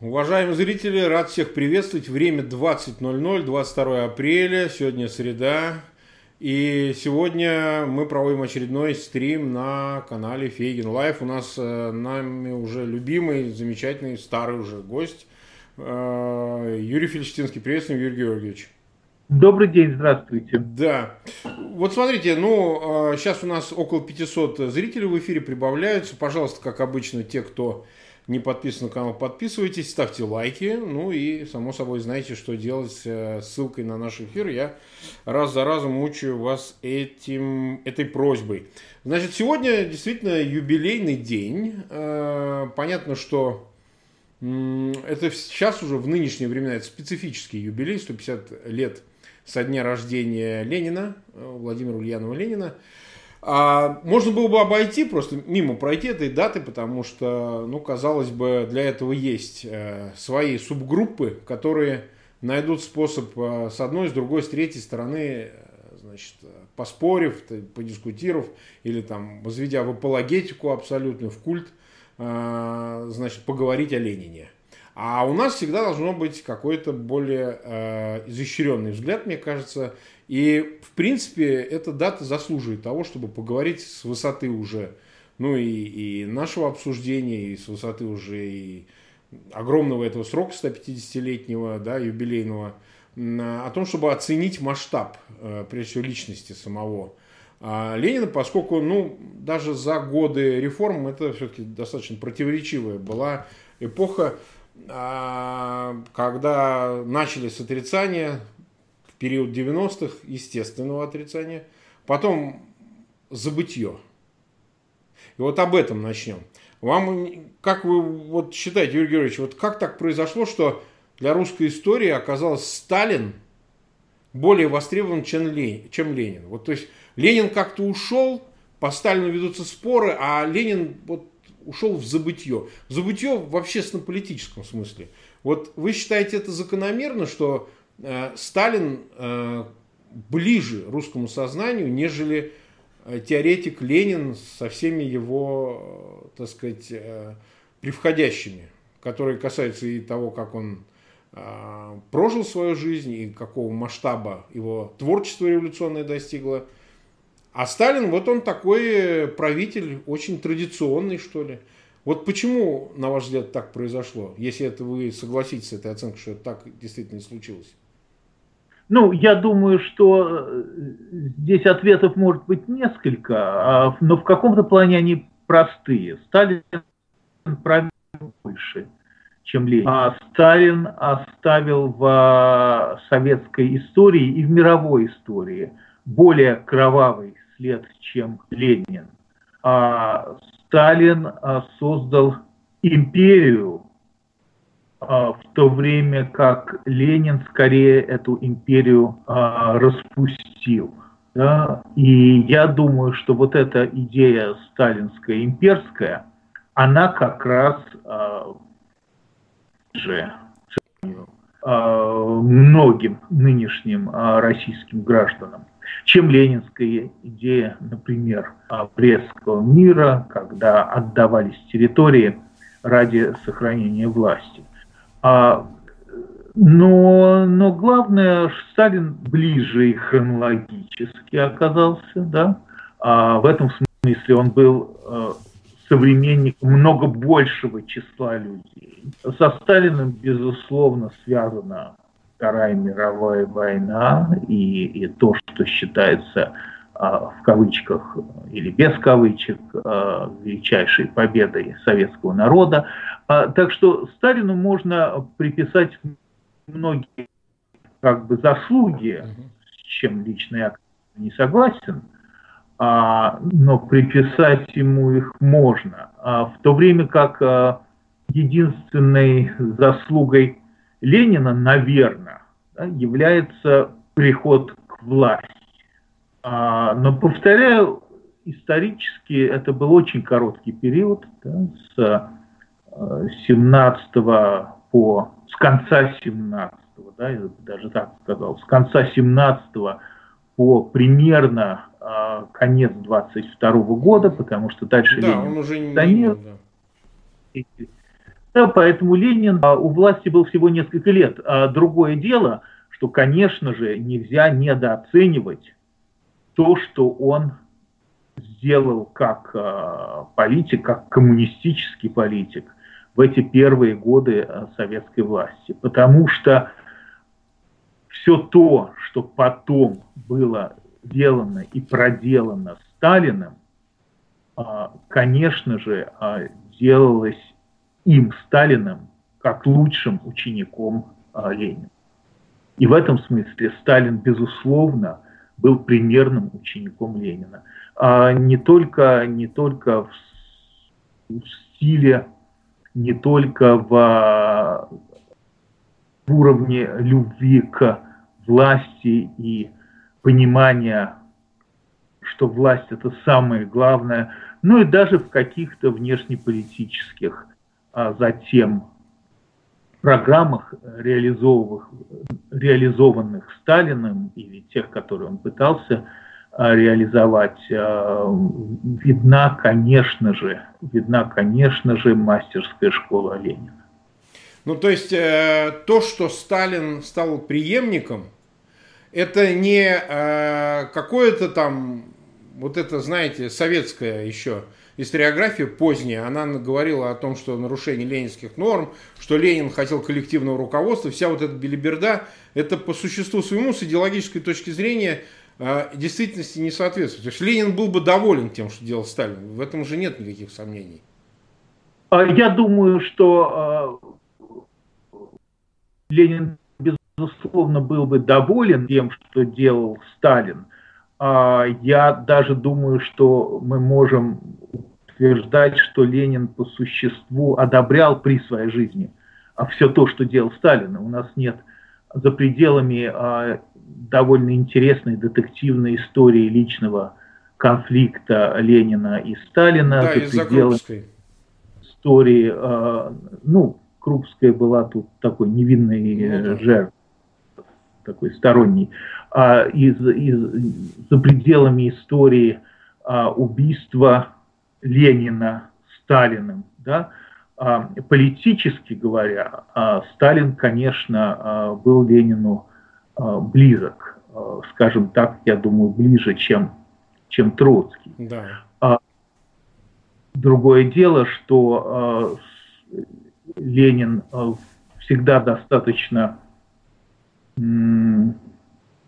Уважаемые зрители, рад всех приветствовать. Время 20.00, 22 апреля, сегодня среда. И сегодня мы проводим очередной стрим на канале Фейгин Live. У нас э, нами уже любимый, замечательный, старый уже гость э, Юрий Фельштинский. Приветствуем, Юрий Георгиевич. Добрый день, здравствуйте. Да. Вот смотрите, ну, сейчас э, у нас около 500 зрителей в эфире прибавляются. Пожалуйста, как обычно, те, кто не подписан на канал, подписывайтесь, ставьте лайки. Ну и, само собой, знаете, что делать с э, ссылкой на наш эфир. Я раз за разом мучаю вас этим, этой просьбой. Значит, сегодня действительно юбилейный день. Э, понятно, что это сейчас уже в нынешние времена это специфический юбилей, 150 лет со дня рождения Ленина, э, Владимира Ульянова Ленина. А можно было бы обойти, просто мимо пройти этой даты, потому что, ну, казалось бы, для этого есть э, свои субгруппы, которые найдут способ э, с одной, с другой, с третьей стороны, э, значит, поспорив, подискутировав или там возведя в апологетику абсолютно, в культ, э, значит, поговорить о Ленине. А у нас всегда должно быть какой-то более э, изощренный взгляд, мне кажется, и, в принципе, эта дата заслуживает того, чтобы поговорить с высоты уже, ну и, и нашего обсуждения, и с высоты уже и огромного этого срока 150-летнего, да, юбилейного, о том, чтобы оценить масштаб, э, прежде всего, личности самого а Ленина, поскольку, ну, даже за годы реформ это все-таки достаточно противоречивая была эпоха, а, когда начали с отрицания, период 90-х естественного отрицания, потом забытье. И вот об этом начнем. Вам, как вы вот считаете, Юрий Георгиевич, вот как так произошло, что для русской истории оказался Сталин более востребован, чем Ленин? Чем Ленин? Вот, то есть Ленин как-то ушел, по Сталину ведутся споры, а Ленин вот ушел в забытье. Забытье в общественно-политическом смысле. Вот вы считаете это закономерно, что Сталин э, ближе русскому сознанию, нежели э, теоретик Ленин со всеми его, так сказать, превходящими, которые касаются и того, как он прожил свою жизнь и какого масштаба его творчество революционное достигло. А Сталин, вот он такой правитель, очень традиционный, что ли. Вот почему, на ваш взгляд, так произошло, если это вы согласитесь с этой оценкой, что так действительно и случилось? Ну, я думаю, что э, здесь ответов может быть несколько, а, но в каком-то плане они простые. Сталин правил больше, чем Ленин. А Сталин оставил в а, советской истории и в мировой истории более кровавый след, чем Ленин. А Сталин а, создал империю, в то время как Ленин скорее эту империю а, распустил. Да? И я думаю, что вот эта идея сталинская, имперская, она как раз а, же многим нынешним российским гражданам, чем ленинская идея, например, Брестского мира, когда отдавались территории ради сохранения власти. А, но, но главное, Сталин ближе и хронологически оказался, да. А в этом смысле он был э, современником много большего числа людей. Со Сталиным, безусловно, связана Вторая мировая война и, и то, что считается в кавычках или без кавычек а, величайшей победой советского народа. А, так что Сталину можно приписать многие как бы заслуги, с чем лично я не согласен, но приписать ему их можно. В то время как единственной заслугой Ленина, наверное, является приход к власти. А, но, повторяю, исторически это был очень короткий период, да, с 17 э, по, с конца 17 да, я даже так сказал, с конца 17 по примерно э, конец 22 года, потому что дальше да, Ленин он уже не, да. Да, поэтому Ленин а, у власти был всего несколько лет. А другое дело, что, конечно же, нельзя недооценивать то, что он сделал как э, политик, как коммунистический политик в эти первые годы э, советской власти. Потому что все то, что потом было сделано и проделано Сталиным, э, конечно же, делалось им, Сталиным, как лучшим учеником Ленина. И в этом смысле Сталин, безусловно, был примерным учеником Ленина. А не только, не только в, в стиле, не только в, в уровне любви к власти и понимания, что власть это самое главное, но и даже в каких-то внешнеполитических а затем программах, реализованных, реализованных Сталиным или тех, которые он пытался а, реализовать, а, видна, конечно же, видна, конечно же, мастерская школа Ленина. Ну, то есть, э, то, что Сталин стал преемником, это не э, какое-то там, вот это, знаете, советское еще историография поздняя, она говорила о том, что нарушение ленинских норм, что Ленин хотел коллективного руководства, вся вот эта белиберда, это по существу своему с идеологической точки зрения э, действительности не соответствует. То есть Ленин был бы доволен тем, что делал Сталин. В этом уже нет никаких сомнений. А я думаю, что э, Ленин, безусловно, был бы доволен тем, что делал Сталин. А я даже думаю, что мы можем утверждать, что Ленин по существу одобрял при своей жизни а все то, что делал Сталин. У нас нет за пределами а, довольно интересной детективной истории личного конфликта Ленина и Сталина. Да, за пределами истории, ну, Крупская была тут такой невинной ну, да. жертвой, такой сторонний. А, из, из, за пределами истории а, убийства Ленина Сталиным, да, а, политически говоря, а, Сталин, конечно, а, был Ленину близок, скажем так, я думаю, ближе, чем, чем Троцкий. Да. Другое дело, что Ленин всегда достаточно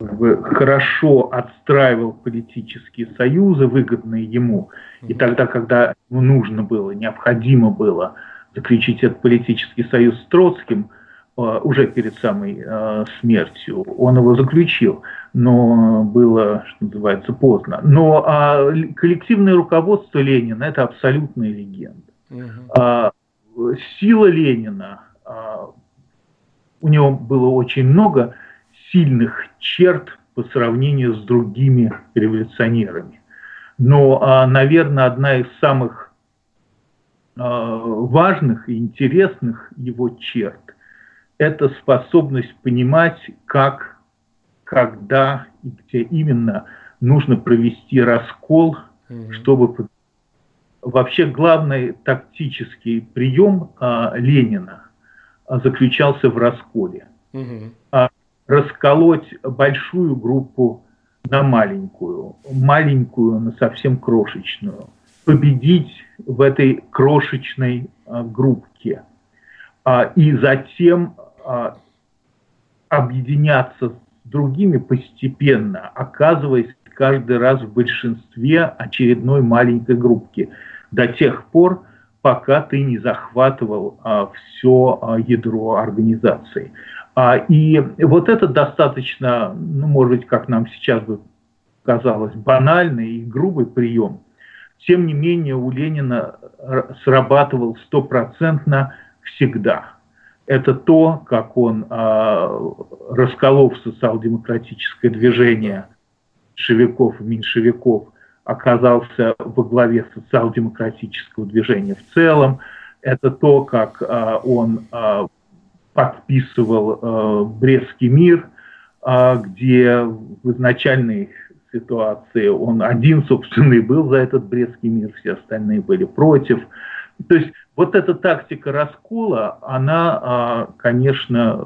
как бы хорошо отстраивал политические союзы, выгодные ему. И тогда, когда ему нужно было, необходимо было заключить этот политический союз с Троцким, э, уже перед самой э, смертью, он его заключил, но было, что называется, поздно. Но а, коллективное руководство Ленина – это абсолютная легенда. Угу. А, сила Ленина, а, у него было очень много сильных черт по сравнению с другими революционерами. Но, а, наверное, одна из самых а, важных и интересных его черт – это способность понимать, как, когда и где именно нужно провести раскол, mm чтобы вообще главный тактический прием а, Ленина заключался в расколе. mm расколоть большую группу на маленькую, маленькую на совсем крошечную, победить в этой крошечной а, группке. А, и затем а, объединяться с другими постепенно, оказываясь каждый раз в большинстве очередной маленькой группки. До тех пор, пока ты не захватывал а, все а, ядро организации. А, и вот это достаточно, ну, может быть, как нам сейчас бы казалось, банальный и грубый прием. Тем не менее, у Ленина срабатывал стопроцентно всегда. Это то, как он, э, расколов социал-демократическое движение шевиков и меньшевиков, оказался во главе социал-демократического движения в целом. Это то, как э, он э, подписывал э, Брестский мир, э, где в изначальной ситуации он один, собственно, и был за этот Брестский мир, все остальные были против. То есть вот эта тактика раскола, она, а, конечно,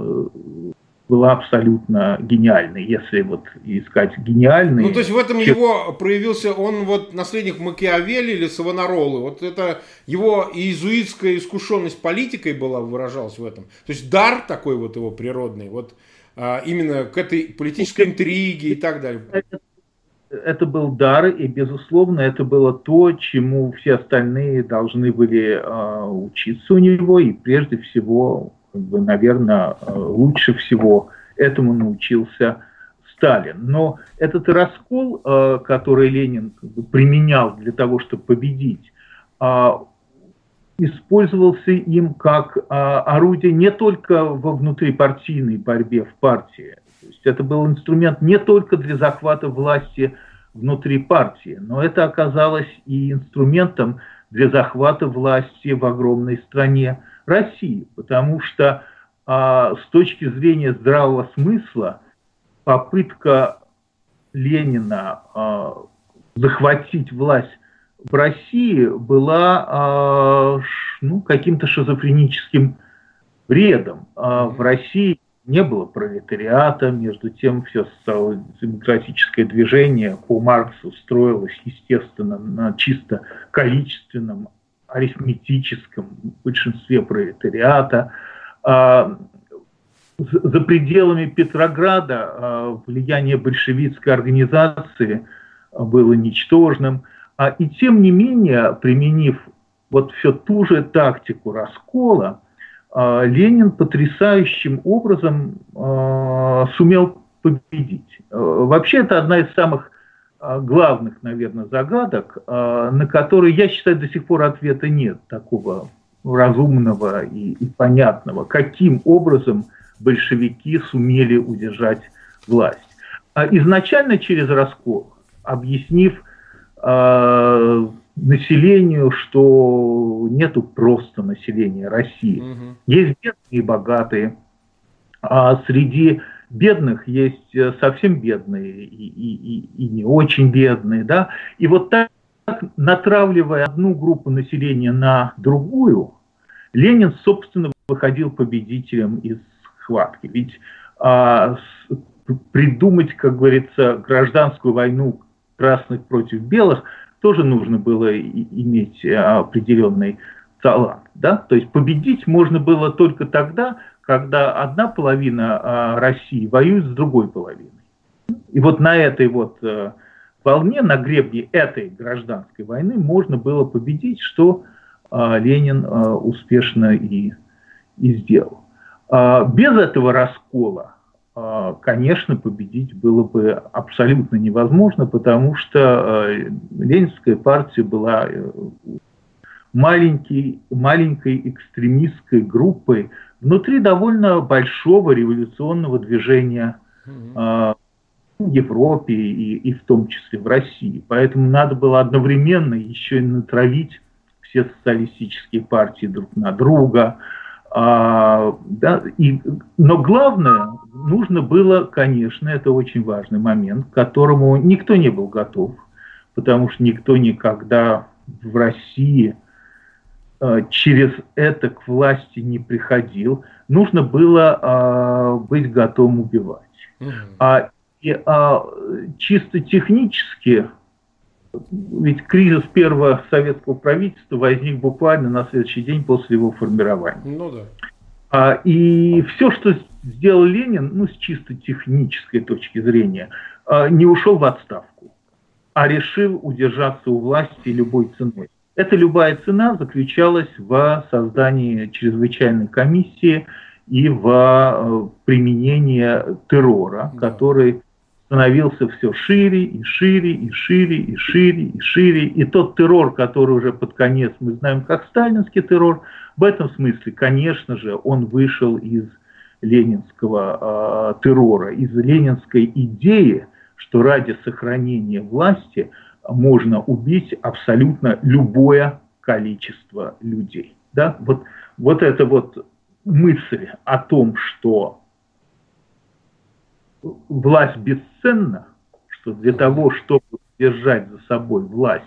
была абсолютно гениальной, если вот искать гениальный. Ну, то есть в этом его проявился, он вот наследник Макиавелли или Савонаролы, вот это его иезуитская искушенность политикой была, выражалась в этом. То есть дар такой вот его природный, вот а, именно к этой политической интриге и так далее. Это был дар, и, безусловно, это было то, чему все остальные должны были э, учиться у него, и прежде всего как бы, наверное, э, лучше всего этому научился Сталин. Но этот раскол, э, который Ленин применял для того, чтобы победить, э, использовался им как орудие не только во внутрипартийной борьбе в партии. То есть это был инструмент не только для захвата власти внутри партии, но это оказалось и инструментом для захвата власти в огромной стране России, потому что а, с точки зрения здравого смысла попытка Ленина а, захватить власть в России была а, ну, каким-то шизофреническим бредом. А в России не было пролетариата, между тем все демократическое движение по Марксу строилось, естественно, на чисто количественном арифметическом большинстве пролетариата. А, за пределами Петрограда а, влияние большевистской организации было ничтожным. А, и тем не менее, применив вот все ту же тактику раскола, Ленин потрясающим образом сумел победить. Вообще это одна из самых а, главных, наверное, загадок, а, на которые, я считаю, до сих пор ответа нет такого разумного и, и понятного, каким образом большевики сумели удержать власть. А изначально через раскол, объяснив э, населению, что нету просто населения России. Угу. Есть бедные и богатые, а среди бедных есть э, совсем бедные и, и, и, и не очень бедные, да, и вот так, натравливая одну группу населения на другую, Ленин, собственно, выходил победителем из схватки. Ведь а, с, придумать, как говорится, гражданскую войну красных против белых тоже нужно было иметь определенный талант. Да? То есть победить можно было только тогда, когда одна половина а, России воюет с другой половиной. И вот на этой вот э, волне, на гребне этой гражданской войны можно было победить, что а, Ленин а, успешно и, и сделал. Без этого раскола, конечно, победить было бы абсолютно невозможно, потому что Ленинская партия была э, маленький, маленькой экстремистской группой, внутри довольно большого революционного движения э, в Европе и, и в том числе в России. Поэтому надо было одновременно еще и натравить все социалистические партии друг на друга. А, да, и, но главное, нужно было, конечно, это очень важный момент, к которому никто не был готов, потому что никто никогда в России через это к власти не приходил, нужно было а, быть готовым убивать. Угу. А, и, а, чисто технически, ведь кризис первого советского правительства возник буквально на следующий день после его формирования. Ну да. А, и все, что сделал Ленин, ну, с чисто технической точки зрения, а, не ушел в отставку, а решил удержаться у власти любой ценой. Эта любая цена заключалась в создании чрезвычайной комиссии и в э, применении террора, который становился все шире и шире и шире и шире и шире. И тот террор, который уже под конец мы знаем как сталинский террор, в этом смысле, конечно же, он вышел из ленинского э, террора, из ленинской идеи, что ради сохранения власти – можно убить абсолютно любое количество людей. Да? Вот, вот эта вот мысль о том, что власть бесценна, что для того, чтобы держать за собой власть,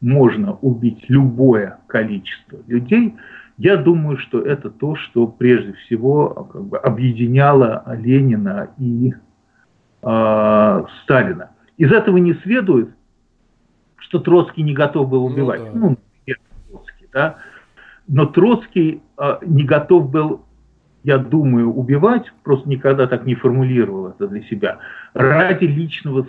можно убить любое количество людей, я думаю, что это то, что прежде всего как бы, объединяло Ленина и э, Сталина. Из этого не следует, что Троцкий не готов был ну убивать. Ну, да. ну например, Троцкий, да. Но Троцкий э, не готов был, я думаю, убивать, просто никогда так не формулировал это для себя, ради личного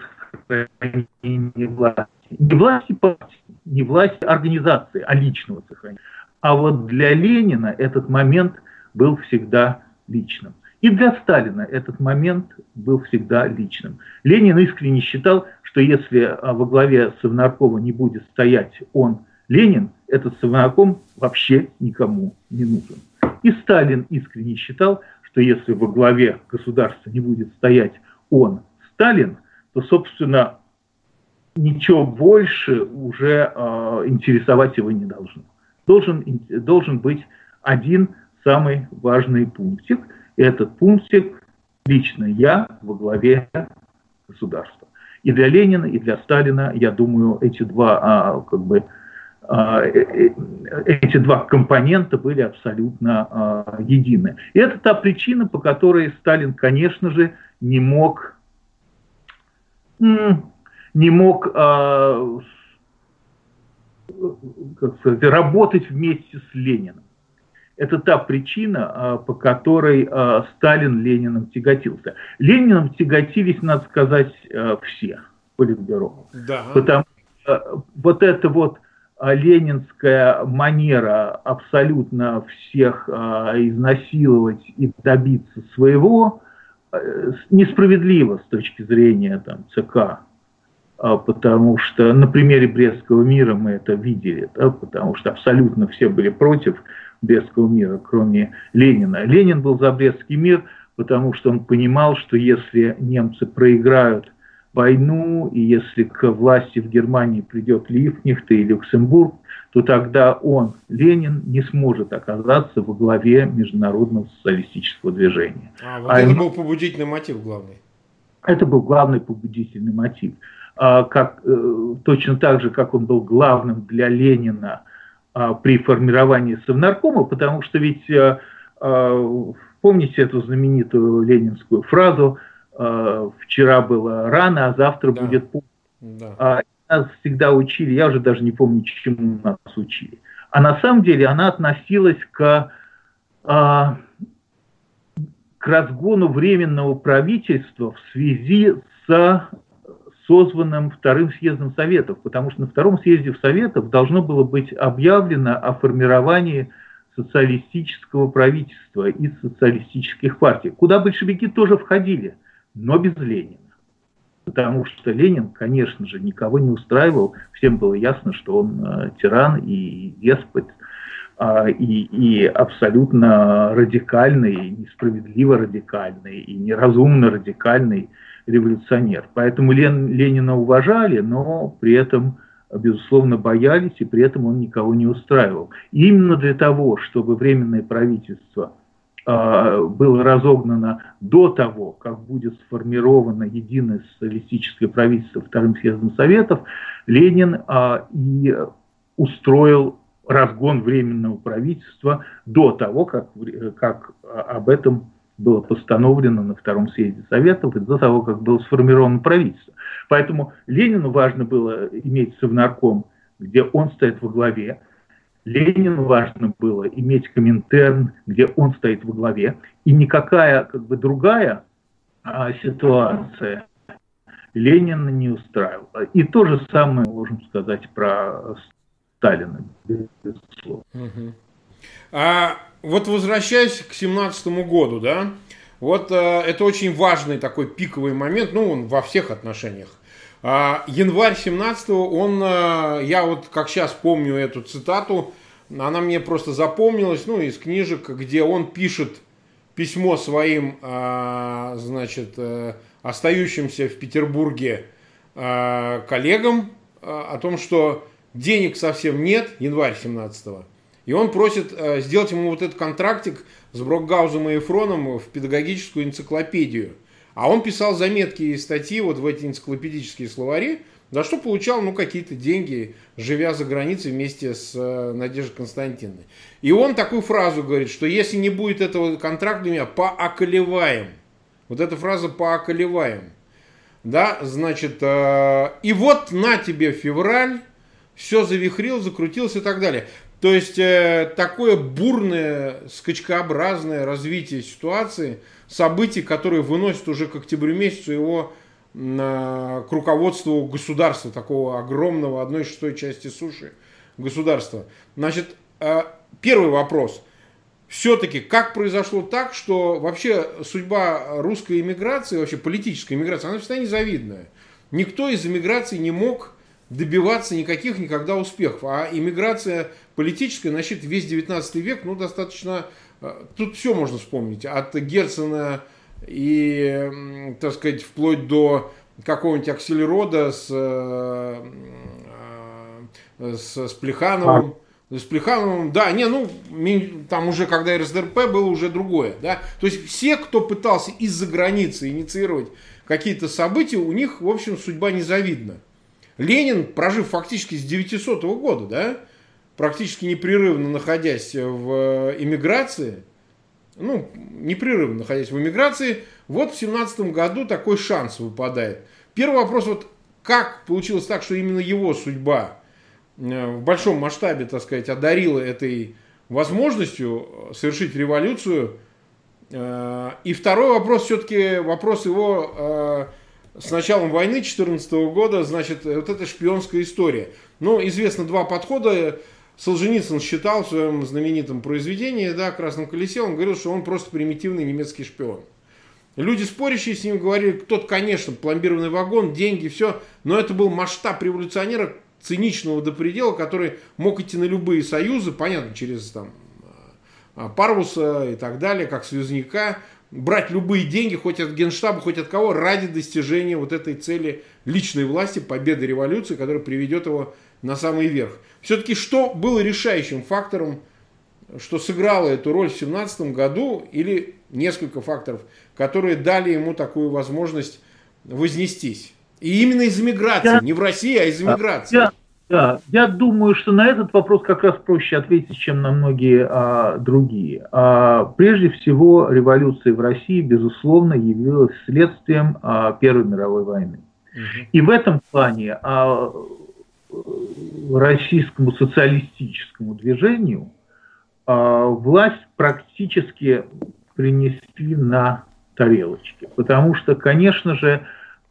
сохранения власти. Не власти партии, не власти организации, а личного сохранения. А вот для Ленина этот момент был всегда личным. И для Сталина этот момент был всегда личным. Ленин искренне считал, что если а, во главе Совнаркома не будет стоять он, Ленин, этот Совнарком вообще никому не нужен. И Сталин искренне считал, что если во главе государства не будет стоять он, Сталин, то, собственно, ничего больше уже э, интересовать его не должно должен, должен быть один самый важный пунктик. Этот пунктик лично я во главе государства. И для Ленина, и для Сталина, я думаю, эти два а, как бы а, э, э, эти два компонента были абсолютно а, едины. И это та причина, по которой Сталин, конечно же, не мог не мог а, как сказать, работать вместе с Лениным. Это та причина, а, по которой а, Сталин Лениным тяготился. Лениным тяготились, надо сказать, а, все политбюро. Да. Потому что вот эта вот ленинская манера абсолютно всех изнасиловать и добиться своего несправедливо с точки зрения там, ЦК потому что на примере Брестского мира мы это видели, да, потому что абсолютно все были против Брестского мира, кроме Ленина. Ленин был за Брестский мир, потому что он понимал, что если немцы проиграют войну, и если к власти в Германии придет Лифнихт и Люксембург, то тогда он, Ленин, не сможет оказаться во главе международного социалистического движения. А, вот а это им... был побудительный мотив главный. Это был главный побудительный мотив. А, как, э, точно так же, как он был главным для Ленина при формировании Совнаркома, потому что ведь, э, а, помните эту знаменитую ленинскую фразу «вчера было рано, а завтра да. будет поздно». Да. Нас всегда учили, я уже даже не помню, чему нас учили. А на самом деле она относилась к, к разгону временного правительства в связи с созванным вторым съездом Советов, потому что на втором съезде Советов должно было быть объявлено о формировании социалистического правительства и социалистических партий, куда большевики тоже входили, но без Ленина. Потому что Ленин, конечно же, никого не устраивал, всем было ясно, что он э, тиран и деспот, э, и, и абсолютно радикальный, несправедливо радикальный, и неразумно радикальный революционер. Поэтому Лен, Ленина уважали, но при этом, безусловно, боялись, и при этом он никого не устраивал. И именно для того, чтобы Временное правительство э, было разогнано до того, как будет сформировано единое социалистическое правительство Вторым съездом Советов, Ленин э, и устроил разгон Временного правительства до того, как, как об этом было постановлено на Втором съезде Советов и до того, как было сформировано правительство. Поэтому Ленину важно было иметь совнарком, где он стоит во главе. Ленину важно было иметь Коминтерн, где он стоит во главе. И никакая как бы другая а, ситуация Ленина не устраивала. И то же самое можем сказать про Сталина, безусловно. Угу. А вот возвращаясь к семнадцатому году, да, вот э, это очень важный такой пиковый момент, ну, он во всех отношениях. А, январь 17 он, э, я вот как сейчас помню эту цитату, она мне просто запомнилась, ну, из книжек, где он пишет письмо своим, э, значит, э, остающимся в Петербурге э, коллегам э, о том, что денег совсем нет, январь 17 -го, и он просит э, сделать ему вот этот контрактик с Брокгаузом и Эфроном в педагогическую энциклопедию. А он писал заметки и статьи вот в эти энциклопедические словари, за что получал ну, какие-то деньги, живя за границей вместе с э, Надеждой Константиновной. И он такую фразу говорит, что если не будет этого контракта, меня пооколеваем. Вот эта фраза пооколеваем. Да, значит, э, и вот на тебе февраль, все завихрил, закрутился и так далее. То есть э, такое бурное, скачкообразное развитие ситуации, событий, которые выносят уже к октябрю месяцу его к руководству государства, такого огромного, одной шестой части суши государства. Значит, э, первый вопрос. Все-таки как произошло так, что вообще судьба русской иммиграции, вообще политической иммиграции, она всегда незавидная. Никто из иммиграции не мог добиваться никаких никогда успехов. А иммиграция политическая, значит, весь 19 век, ну, достаточно... Э, тут все можно вспомнить. От Герцена и, так сказать, вплоть до какого-нибудь Акселерода с, э, э, с, с Плехановым. С Плехановым, да, не, ну, там уже, когда РСДРП было уже другое, да. То есть все, кто пытался из-за границы инициировать какие-то события, у них, в общем, судьба незавидна. Ленин, прожив фактически с 900 года, да, практически непрерывно находясь в эмиграции, ну, непрерывно находясь в эмиграции, вот в 17 году такой шанс выпадает. Первый вопрос, вот как получилось так, что именно его судьба э, в большом масштабе, так сказать, одарила этой возможностью совершить революцию. Э, и второй вопрос, все-таки вопрос его э, с началом войны 2014 года, значит, вот эта шпионская история. Ну, известно два подхода. Солженицын считал в своем знаменитом произведении, да, «Красном колесе», он говорил, что он просто примитивный немецкий шпион. Люди, спорящие с ним, говорили, тот, конечно, пломбированный вагон, деньги, все, но это был масштаб революционера циничного до предела, который мог идти на любые союзы, понятно, через там а, Парвуса и так далее, как связняка, брать любые деньги, хоть от генштаба, хоть от кого, ради достижения вот этой цели личной власти, победы революции, которая приведет его на самый верх. Все-таки что было решающим фактором, что сыграло эту роль в 17 году, или несколько факторов, которые дали ему такую возможность вознестись? И именно из иммиграции, я, не в России, а из иммиграции. Я, да, я думаю, что на этот вопрос как раз проще ответить, чем на многие а, другие. А, прежде всего, революция в России, безусловно, явилась следствием а, Первой мировой войны. Угу. И в этом плане а, российскому социалистическому движению а, власть практически принесли на тарелочке. Потому что, конечно же,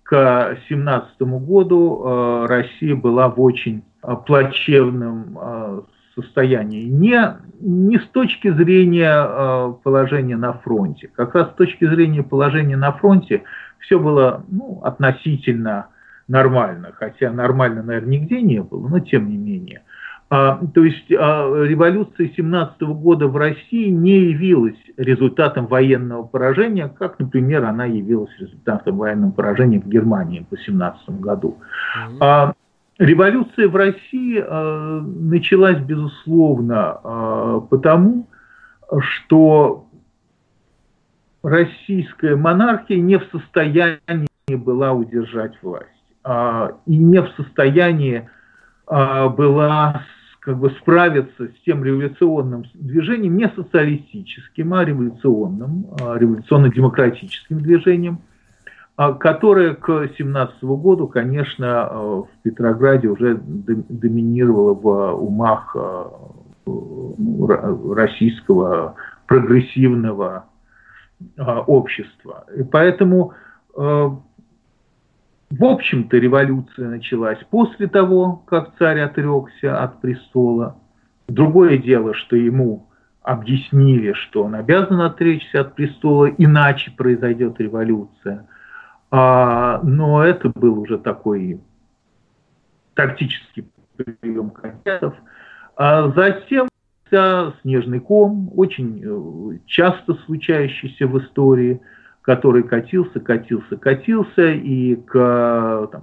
к 2017 году э, Россия была в очень э, плачевном э, состоянии. Не, не с точки зрения положения на фронте. Как раз с точки зрения положения на фронте все было ну, относительно нормально. Хотя нормально, наверное, нигде не было, но тем не менее. А, то есть а, революция 17 года в России не явилась результатом военного поражения, как, например, она явилась результатом военного поражения в Германии по 17 году. А, революция в России а, началась, безусловно, а, потому, что российская монархия не в состоянии была удержать власть и не в состоянии а, была как бы справиться с тем революционным движением, не социалистическим, а революционным, а революционно-демократическим движением, а, которое к 17 году, конечно, а, в Петрограде уже доминировало в умах ну, российского прогрессивного общества. И поэтому в общем-то, революция началась после того, как царь отрекся от престола. Другое дело, что ему объяснили, что он обязан отречься от престола, иначе произойдет революция. А, но это был уже такой тактический прием кандидатов. А затем снежный ком, очень э, часто случающийся в истории – который катился, катился, катился, и к, там,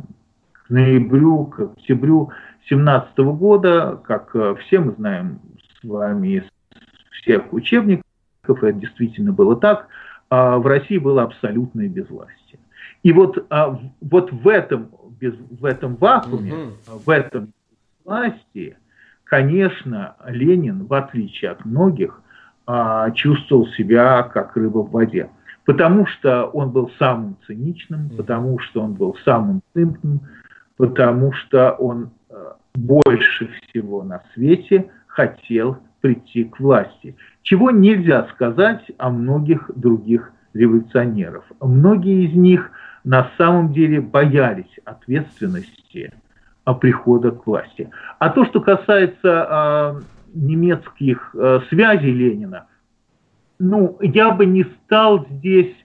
к ноябрю, к октябрю 2017 года, как э, все мы знаем с вами из всех учебников, это действительно было так, а в России было абсолютное безвластие. И вот, а, вот в этом в этом вакууме, угу. в этом власти, конечно, Ленин, в отличие от многих, а, чувствовал себя как рыба в воде. Потому что он был самым циничным, потому что он был самым цинкным, потому что он больше всего на свете хотел прийти к власти. Чего нельзя сказать о многих других революционеров. Многие из них на самом деле боялись ответственности о прихода к власти. А то, что касается э, немецких э, связей Ленина, ну, я бы не стал здесь,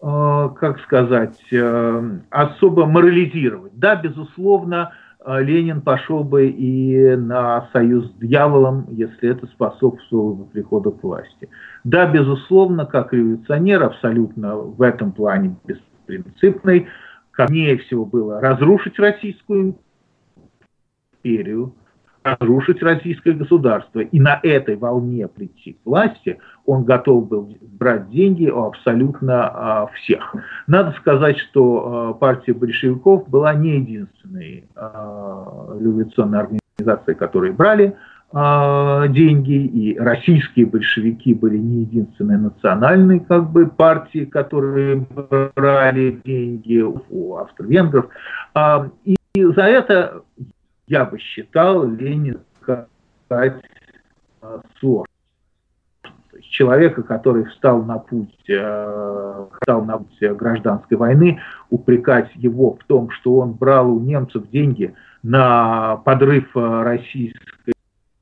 э, как сказать, э, особо морализировать. Да, безусловно, э, Ленин пошел бы и на союз с дьяволом, если это способствовало бы приходу к власти. Да, безусловно, как революционер, абсолютно в этом плане беспринципный, корнее всего было разрушить Российскую империю, разрушить российское государство. И на этой волне прийти к власти он готов был брать деньги у абсолютно а, всех. Надо сказать, что а, партия большевиков была не единственной а, революционной организацией, которые брали деньги, и российские большевики были не единственной национальной как бы, партией, которые брали деньги у австро-венгров. И за это я бы считал Ленина сказать э, сложно. Человека, который встал на путь, э, встал на путь гражданской войны, упрекать его в том, что он брал у немцев деньги на подрыв э, российской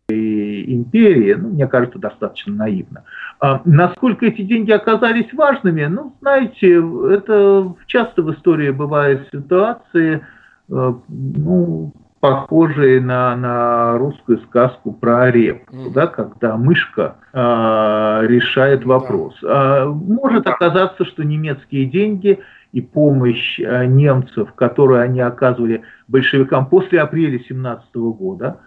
империи, ну, мне кажется, достаточно наивно. А насколько эти деньги оказались важными, ну, знаете, это часто в истории бывают ситуации, ну, похожие на, на русскую сказку про репку, mm. да, когда мышка э, решает вопрос. Да. Э, может оказаться, что немецкие деньги и помощь э, немцев, которую они оказывали большевикам после апреля 17 года,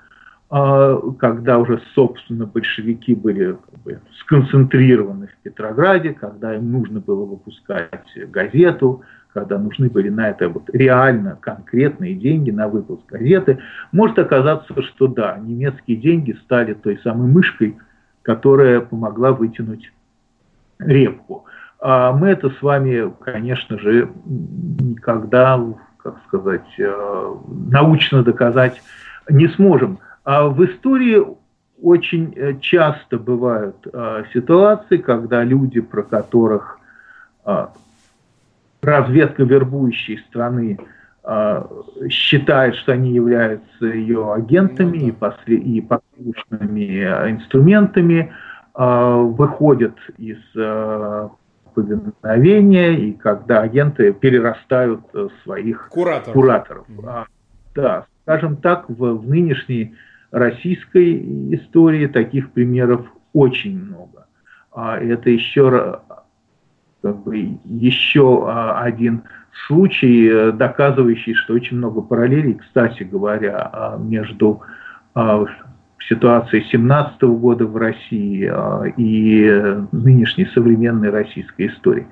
когда уже, собственно, большевики были как бы, сконцентрированы в Петрограде, когда им нужно было выпускать газету, когда нужны были на это вот реально конкретные деньги на выпуск газеты, может оказаться, что да, немецкие деньги стали той самой мышкой, которая помогла вытянуть репку. А мы это с вами, конечно же, никогда, как сказать, э, научно доказать не сможем. А в истории очень э, часто бывают э, ситуации, когда люди, про которых разведка вербующей страны э, считает, что они являются ее агентами ну, и, и послушными а, инструментами, э, выходят из э, повиновения, и когда агенты перерастают своих кураторов. кураторов. Mm-hmm. Да, скажем так, в, в нынешней российской истории таких примеров очень много. Это еще как бы еще а, один случай, э, доказывающий, что очень много параллелей, кстати говоря, а, между а, ситуацией 17 года в России и нынешней современной российской истории,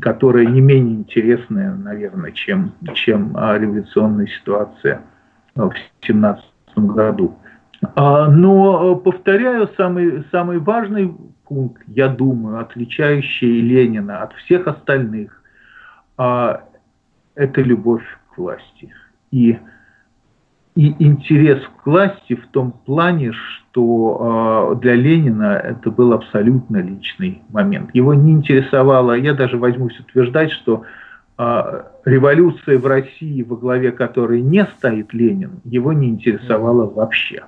которая не менее интересная, наверное, чем, чем революционная ситуация в 17 году. Но, повторяю, самый, самый важный пункт, я думаю, отличающий Ленина от всех остальных, а, это любовь к власти. И, и интерес к власти в том плане, что а, для Ленина это был абсолютно личный момент. Его не интересовало, я даже возьмусь утверждать, что а, революция в России, во главе которой не стоит Ленин, его не интересовала вообще.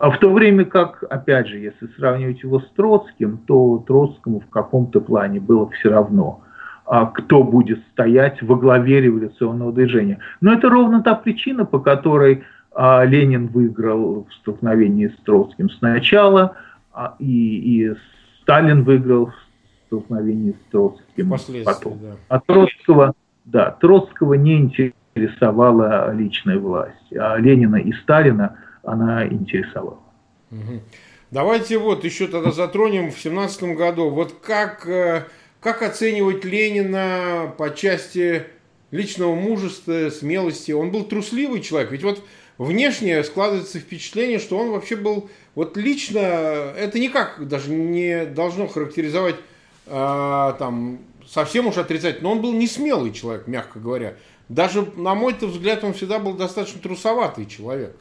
А в то время как, опять же, если сравнивать его с Троцким, то Троцкому в каком-то плане было все равно, а кто будет стоять во главе революционного движения. Но это ровно та причина, по которой а, Ленин выиграл в столкновении с Троцким сначала, а, и, и Сталин выиграл в столкновении с Троцким потом. Да. А Троцкого, да, Троцкого не интересовала личная власть, а Ленина и Сталина – она интересовала. Давайте вот еще тогда затронем в семнадцатом году. Вот как, э, как оценивать Ленина по части личного мужества, смелости. Он был трусливый человек. Ведь вот внешне складывается впечатление, что он вообще был, вот лично, это никак даже не должно характеризовать э, там совсем уж отрицать, но он был не смелый человек, мягко говоря. Даже, на мой взгляд, он всегда был достаточно трусоватый человек.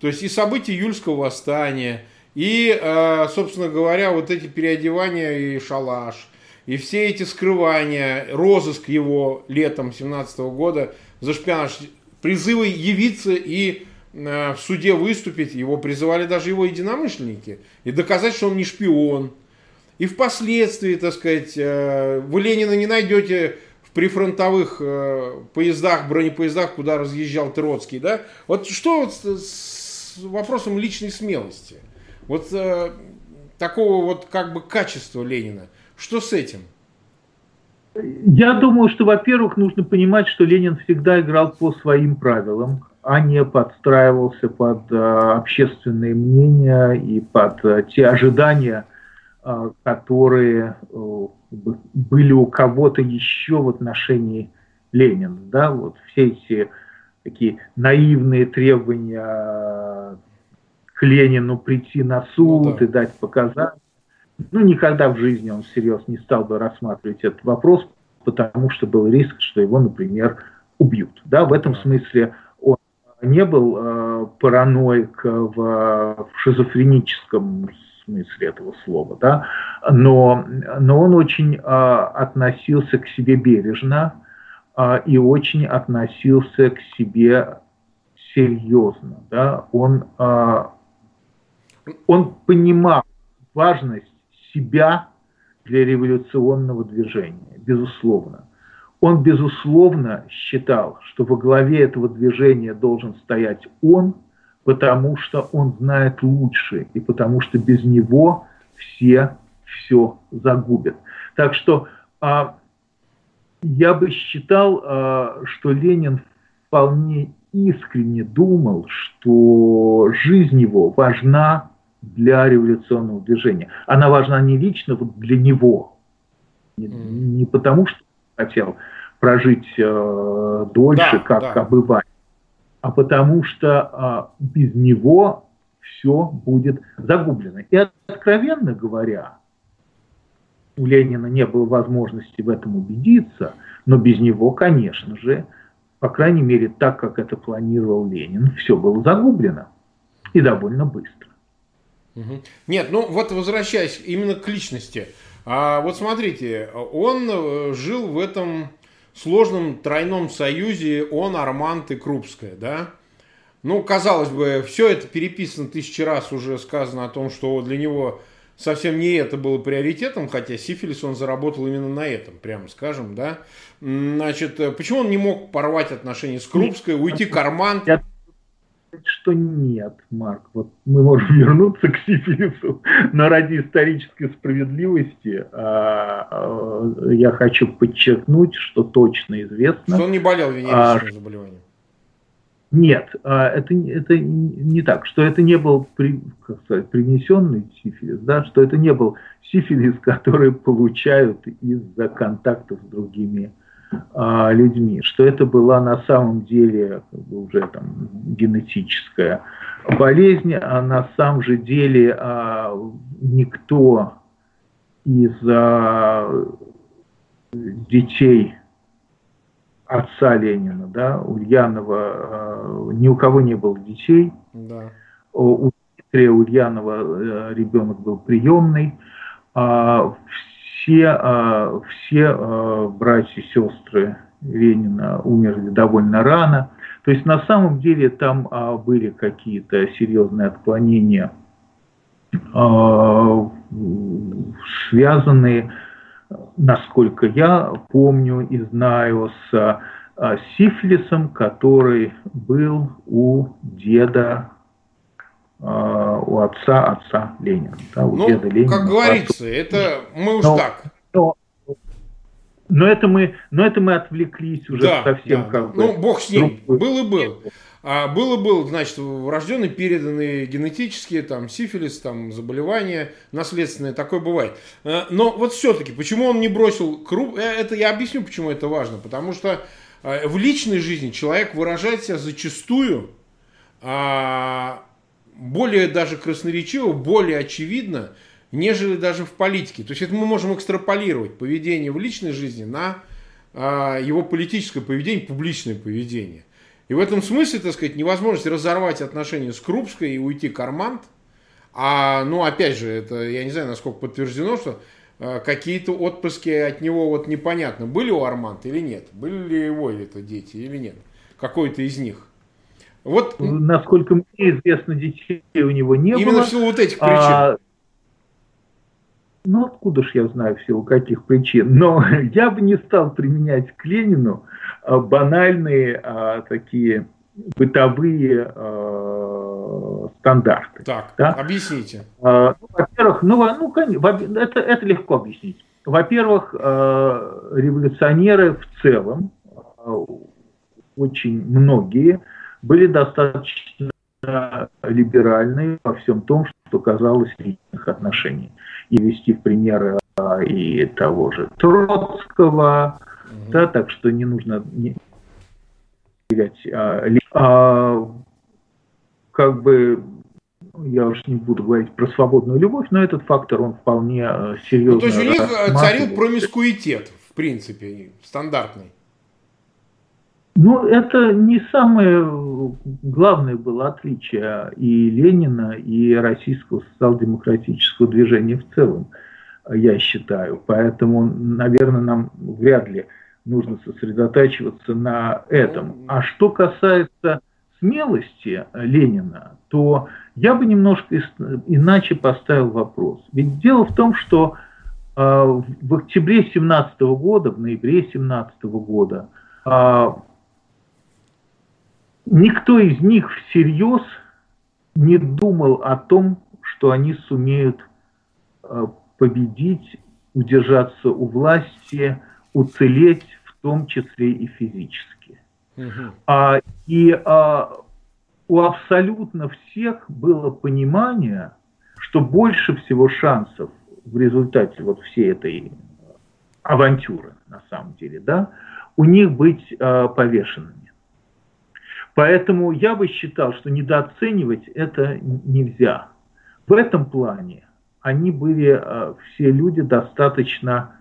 То есть и события июльского восстания, и, э, собственно говоря, вот эти переодевания и шалаш, и все эти скрывания, розыск его летом 17 года за шпионаж, призывы явиться и э, в суде выступить, его призывали даже его единомышленники, и доказать, что он не шпион. И впоследствии, так сказать, э, вы Ленина не найдете прифронтовых э, поездах, бронепоездах, куда разъезжал Троцкий, да? Вот что вот с вопросом личной смелости? Вот э, такого вот как бы качества Ленина. Что с этим? Я думаю, что, во-первых, нужно понимать, что Ленин всегда играл по своим правилам, а не подстраивался под э, общественные мнения и под э, те ожидания, э, которые э, были у кого-то еще в отношении Ленина, да, вот все эти такие наивные требования к Ленину прийти на суд ну, да. и дать показания. Ну, никогда в жизни он всерьез не стал бы рассматривать этот вопрос, потому что был риск, что его, например, убьют. Да, в этом смысле он не был э, параноик в, в шизофреническом смысле этого слова, да, но, но он очень а, относился к себе бережно и очень относился к себе серьезно, да, он, а, он понимал важность себя для революционного движения, безусловно. Он, безусловно, считал, что во главе этого движения должен стоять он, потому что он знает лучше и потому что без него все все загубят. Так что а, я бы считал, а, что Ленин вполне искренне думал, что жизнь его важна для революционного движения. Она важна не лично вот для него, не, потому что хотел прожить э, дольше, да, как да. обыватель, а потому что а, без него все будет загублено. И откровенно говоря, у Ленина не было возможности в этом убедиться, но без него, конечно же, по крайней мере, так, как это планировал Ленин, все было загублено. И довольно быстро. Нет, ну вот возвращаясь именно к личности. А, вот смотрите, он э, жил в этом сложном тройном союзе он, Армант и Крупская, да? Ну, казалось бы, все это переписано тысячи раз, уже сказано о том, что для него совсем не это было приоритетом, хотя сифилис он заработал именно на этом, прямо скажем, да? Значит, почему он не мог порвать отношения с Крупской, уйти к Арманту? что нет, Марк. Вот мы можем вернуться к сифилису, но ради исторической справедливости а, а, я хочу подчеркнуть, что точно известно. Что он не болел венерическим а, заболеванием. Нет, а, это, это не так, что это не был как сказать, принесенный сифилис, да, что это не был сифилис, который получают из-за контактов с другими а, людьми, что это была на самом деле как бы, уже там, генетическая болезнь, а на самом же деле а, никто из а, детей отца Ленина, да, Ульянова, а, ни у кого не было детей. Да. У Дмитрия Ульянова э, ребенок был приемный. А, все, все братья и сестры Ленина умерли довольно рано. То есть на самом деле там а, были какие-то серьезные отклонения, связанные, насколько я помню и знаю, с сифилисом, который был у деда Э, у отца отца Ленина. Да, у ну, деда Ленина. Как говорится, это мы уж но, так. Но, но это мы, но это мы отвлеклись уже да, совсем да, как бы. Ну, бог с ним. Друг... Был и был. А был и был, значит, врожденные, переданные генетические, там, сифилис, там, заболевания наследственные, такое бывает. Э, но вот все-таки, почему он не бросил круп, э, это я объясню, почему это важно. Потому что а, в личной жизни человек выражает себя зачастую а, более даже красноречиво, более очевидно, нежели даже в политике. То есть это мы можем экстраполировать поведение в личной жизни на а, его политическое поведение, публичное поведение. И в этом смысле, так сказать, невозможность разорвать отношения с Крупской и уйти к Арманд. А, ну, опять же, это, я не знаю, насколько подтверждено, что а, какие-то отпрыски от него вот непонятно, были у Арманд или нет, были ли его это дети или нет, какой-то из них. Вот, насколько мне известно, детей у него не именно было. Именно в силу вот этих причин. А, ну, откуда ж я знаю в силу каких причин. Но я бы не стал применять к Ленину банальные а, такие бытовые а, стандарты. Так, да? объясните. А, ну, во-первых, ну, ну это, это легко объяснить. Во-первых, а, революционеры в целом, а, очень многие, были достаточно либеральны во всем том, что касалось личных отношений и вести в пример а, и того же Троцкого, угу. да, так что не нужно не, а, а, как бы я уж не буду говорить про свободную любовь, но этот фактор, он вполне серьезно. Ну, то есть у них э, царил промискуитет, в принципе, стандартный. Ну, это не самое главное было отличие и Ленина, и российского социал-демократического движения в целом, я считаю. Поэтому, наверное, нам вряд ли нужно сосредотачиваться на этом. А что касается смелости Ленина, то я бы немножко иначе поставил вопрос. Ведь дело в том, что э, в октябре 17 года, в ноябре 17 года э, Никто из них всерьез не думал о том, что они сумеют э, победить, удержаться у власти, уцелеть, в том числе и физически. Угу. А, и а, у абсолютно всех было понимание, что больше всего шансов в результате вот всей этой авантюры, на самом деле, да, у них быть а, повешенными. Поэтому я бы считал, что недооценивать это нельзя. В этом плане они были э, все люди достаточно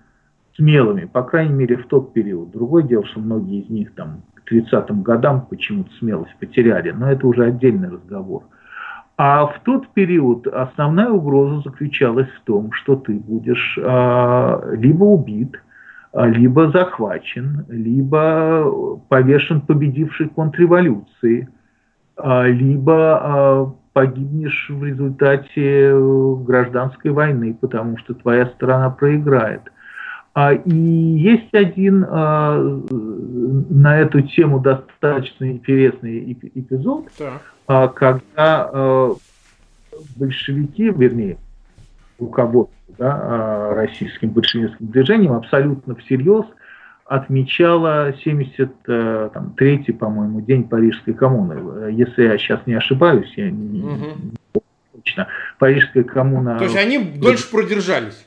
смелыми, по крайней мере в тот период. Другое дело, что многие из них там к 30-м годам почему-то смелость потеряли, но это уже отдельный разговор. А в тот период основная угроза заключалась в том, что ты будешь э, либо убит, а, либо захвачен, либо повешен победивший контрреволюции, а, либо погибнешь в результате э, гражданской войны, потому что твоя страна проиграет. И есть один на эту тему достаточно интересный эпизод, так. когда большевики, вернее, руководство да, а, российским большевистским движением абсолютно всерьез отмечала 73-й, по-моему, день Парижской коммуны. Если я сейчас не ошибаюсь, я не, угу. точно. Парижская коммуна... То есть они дольше продержались?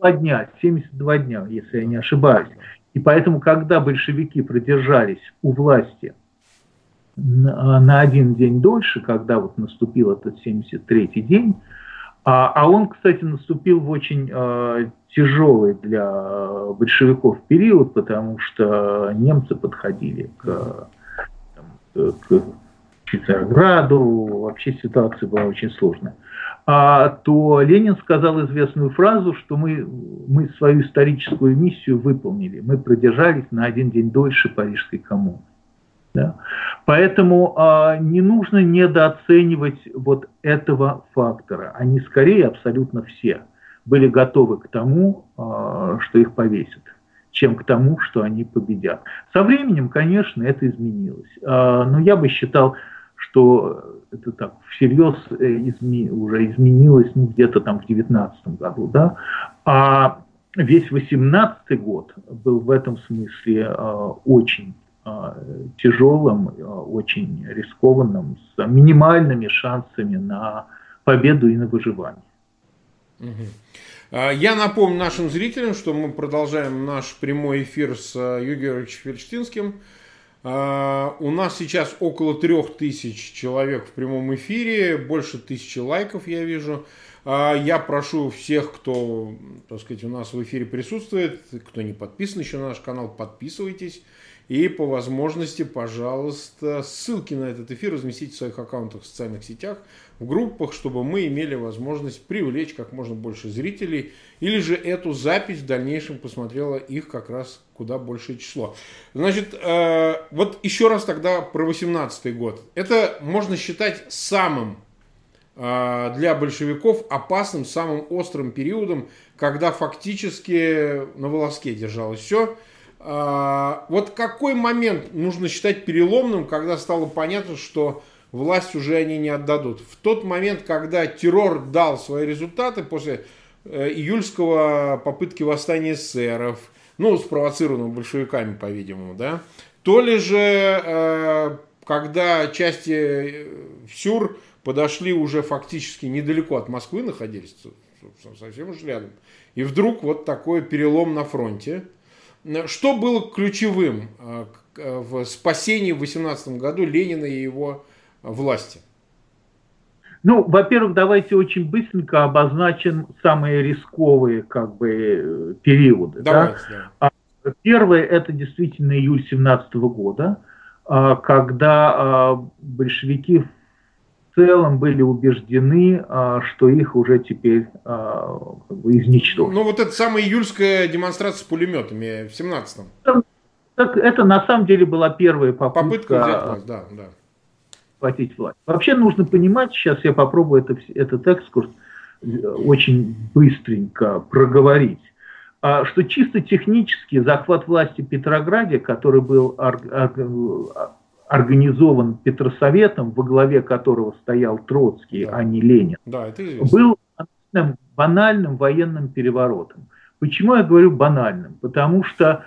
72 дня, 72 дня, если я не ошибаюсь. И поэтому, когда большевики продержались у власти на, один день дольше, когда вот наступил этот 73-й день, а, а он, кстати, наступил в очень э, тяжелый для большевиков период, потому что немцы подходили к, там, к Петрограду, вообще ситуация была очень сложная. А, то Ленин сказал известную фразу, что мы, мы свою историческую миссию выполнили. Мы продержались на один день дольше Парижской коммуны. Да? Поэтому а, не нужно недооценивать вот этого фактора. Они скорее абсолютно все были готовы к тому, а, что их повесят, чем к тому, что они победят. Со временем, конечно, это изменилось. А, но я бы считал, что это так всерьез э, изме, уже изменилось ну, где-то там в 19 году. Да? А весь 18 год был в этом смысле а, очень а, тяжелым, а, очень рискованным, с минимальными шансами на победу и на выживание. А, я напомню нашим зрителям, что мы продолжаем наш прямой эфир с Юрием Ферштинским, А, у нас сейчас около трех тысяч человек в прямом эфире, больше тысячи лайков я вижу. А, я прошу всех, кто, так сказать, у нас в эфире присутствует, кто не подписан еще на наш канал, подписывайтесь. И по возможности, пожалуйста, ссылки на этот эфир разместите в своих аккаунтах в социальных сетях, в группах, чтобы мы имели возможность привлечь как можно больше зрителей. Или же эту запись в дальнейшем посмотрело их как раз куда большее число. Значит, э, вот еще раз тогда про 18 год. Это можно считать самым э, для большевиков опасным, самым острым периодом, когда фактически на волоске держалось все – вот какой момент нужно считать переломным, когда стало понятно, что власть уже они не отдадут? В тот момент, когда террор дал свои результаты после э, июльского попытки восстания эсеров, ну, спровоцированного большевиками, по-видимому, да, то ли же, э, когда части э, СЮР подошли уже фактически недалеко от Москвы, находились совсем уж рядом, и вдруг вот такой перелом на фронте – что было ключевым э, э, в спасении в 18 году Ленина и его власти? Ну, во-первых, давайте очень быстренько обозначим самые рисковые как бы, периоды. Давайте, да? Да. Первый – это действительно июль 17 года, а, когда а, большевики целом были убеждены, а, что их уже теперь а, как бы изничтожат. Ну, вот эта самая июльская демонстрация с пулеметами в 17-м. Так, это на самом деле была первая попытка, попытка взять власть, да, да. Хватить власть. Вообще нужно понимать, сейчас я попробую это, этот экскурс э, очень быстренько проговорить, а, что чисто технически захват власти в Петрограде, который был организован Петросоветом, во главе которого стоял Троцкий, да. а не Ленин, да, это был банальным, банальным военным переворотом. Почему я говорю банальным? Потому что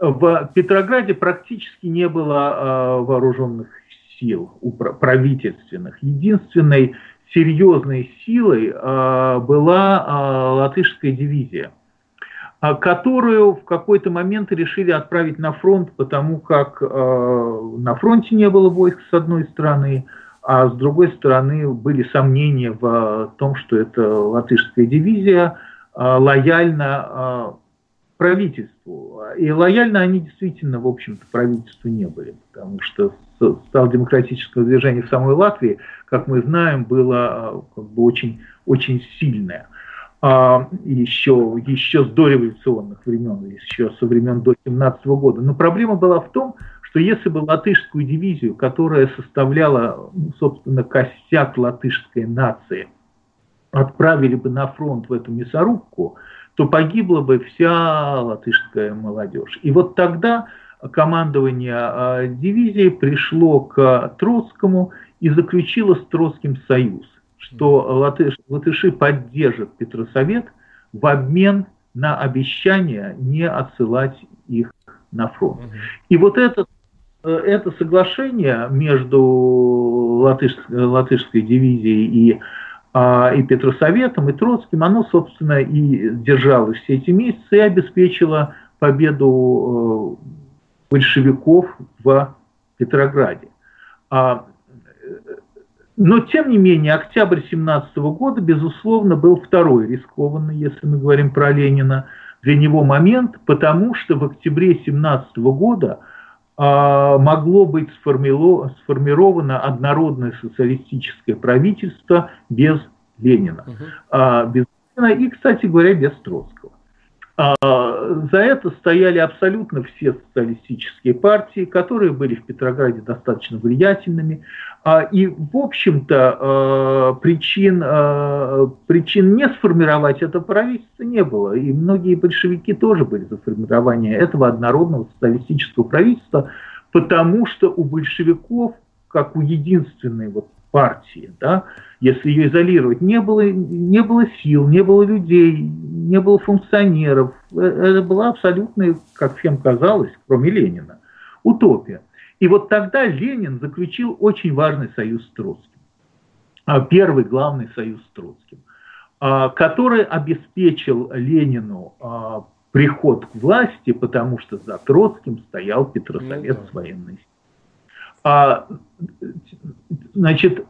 в Петрограде практически не было э, вооруженных сил правительственных. Единственной серьезной силой э, была э, латышская дивизия – которую в какой-то момент решили отправить на фронт, потому как э, на фронте не было войск с одной стороны, а с другой стороны были сомнения в том, что это латышская дивизия э, лояльна э, правительству. И лояльно они действительно, в общем-то, правительству не были, потому что стал демократическое движение в самой Латвии, как мы знаем, было как бы очень, очень сильное а, еще, еще с дореволюционных времен, еще со времен до 17 года. Но проблема была в том, что если бы латышскую дивизию, которая составляла, ну, собственно, костяк латышской нации, отправили бы на фронт в эту мясорубку, то погибла бы вся латышская молодежь. И вот тогда командование а, дивизии пришло к Троцкому и заключило с Троцким союз что латыш, латыши поддержат Петросовет в обмен на обещание не отсылать их на фронт. И вот это, э, это соглашение между латыш, латышской дивизией и, а, и Петросоветом, и Троцким, оно, собственно, и держалось все эти месяцы и обеспечило победу э, большевиков в Петрограде. А, но, тем не менее, октябрь 17 года, безусловно, был второй рискованный, если мы говорим про Ленина, для него момент, потому что в октябре 17 года а, могло быть сформировано однородное социалистическое правительство без Ленина. Угу. Без Ленина и, кстати говоря, без Троцкого. А, за это стояли абсолютно все социалистические партии, которые были в Петрограде достаточно влиятельными. А, и, в общем-то, а, причин, причин не сформировать это правительство не было. И многие большевики тоже были за формирование этого однородного социалистического правительства, потому что у большевиков, как у единственной вот партии, да, если ее изолировать, не было, не было сил, не было людей, не было функционеров. Э, это была абсолютно, как всем казалось, кроме Ленина, утопия. И вот тогда Ленин заключил очень важный союз с Троцким. А, первый главный союз с Троцким, а, который обеспечил Ленину а, приход к власти, потому что за Троцким стоял Петросовет ну, да. с военной а, Значит,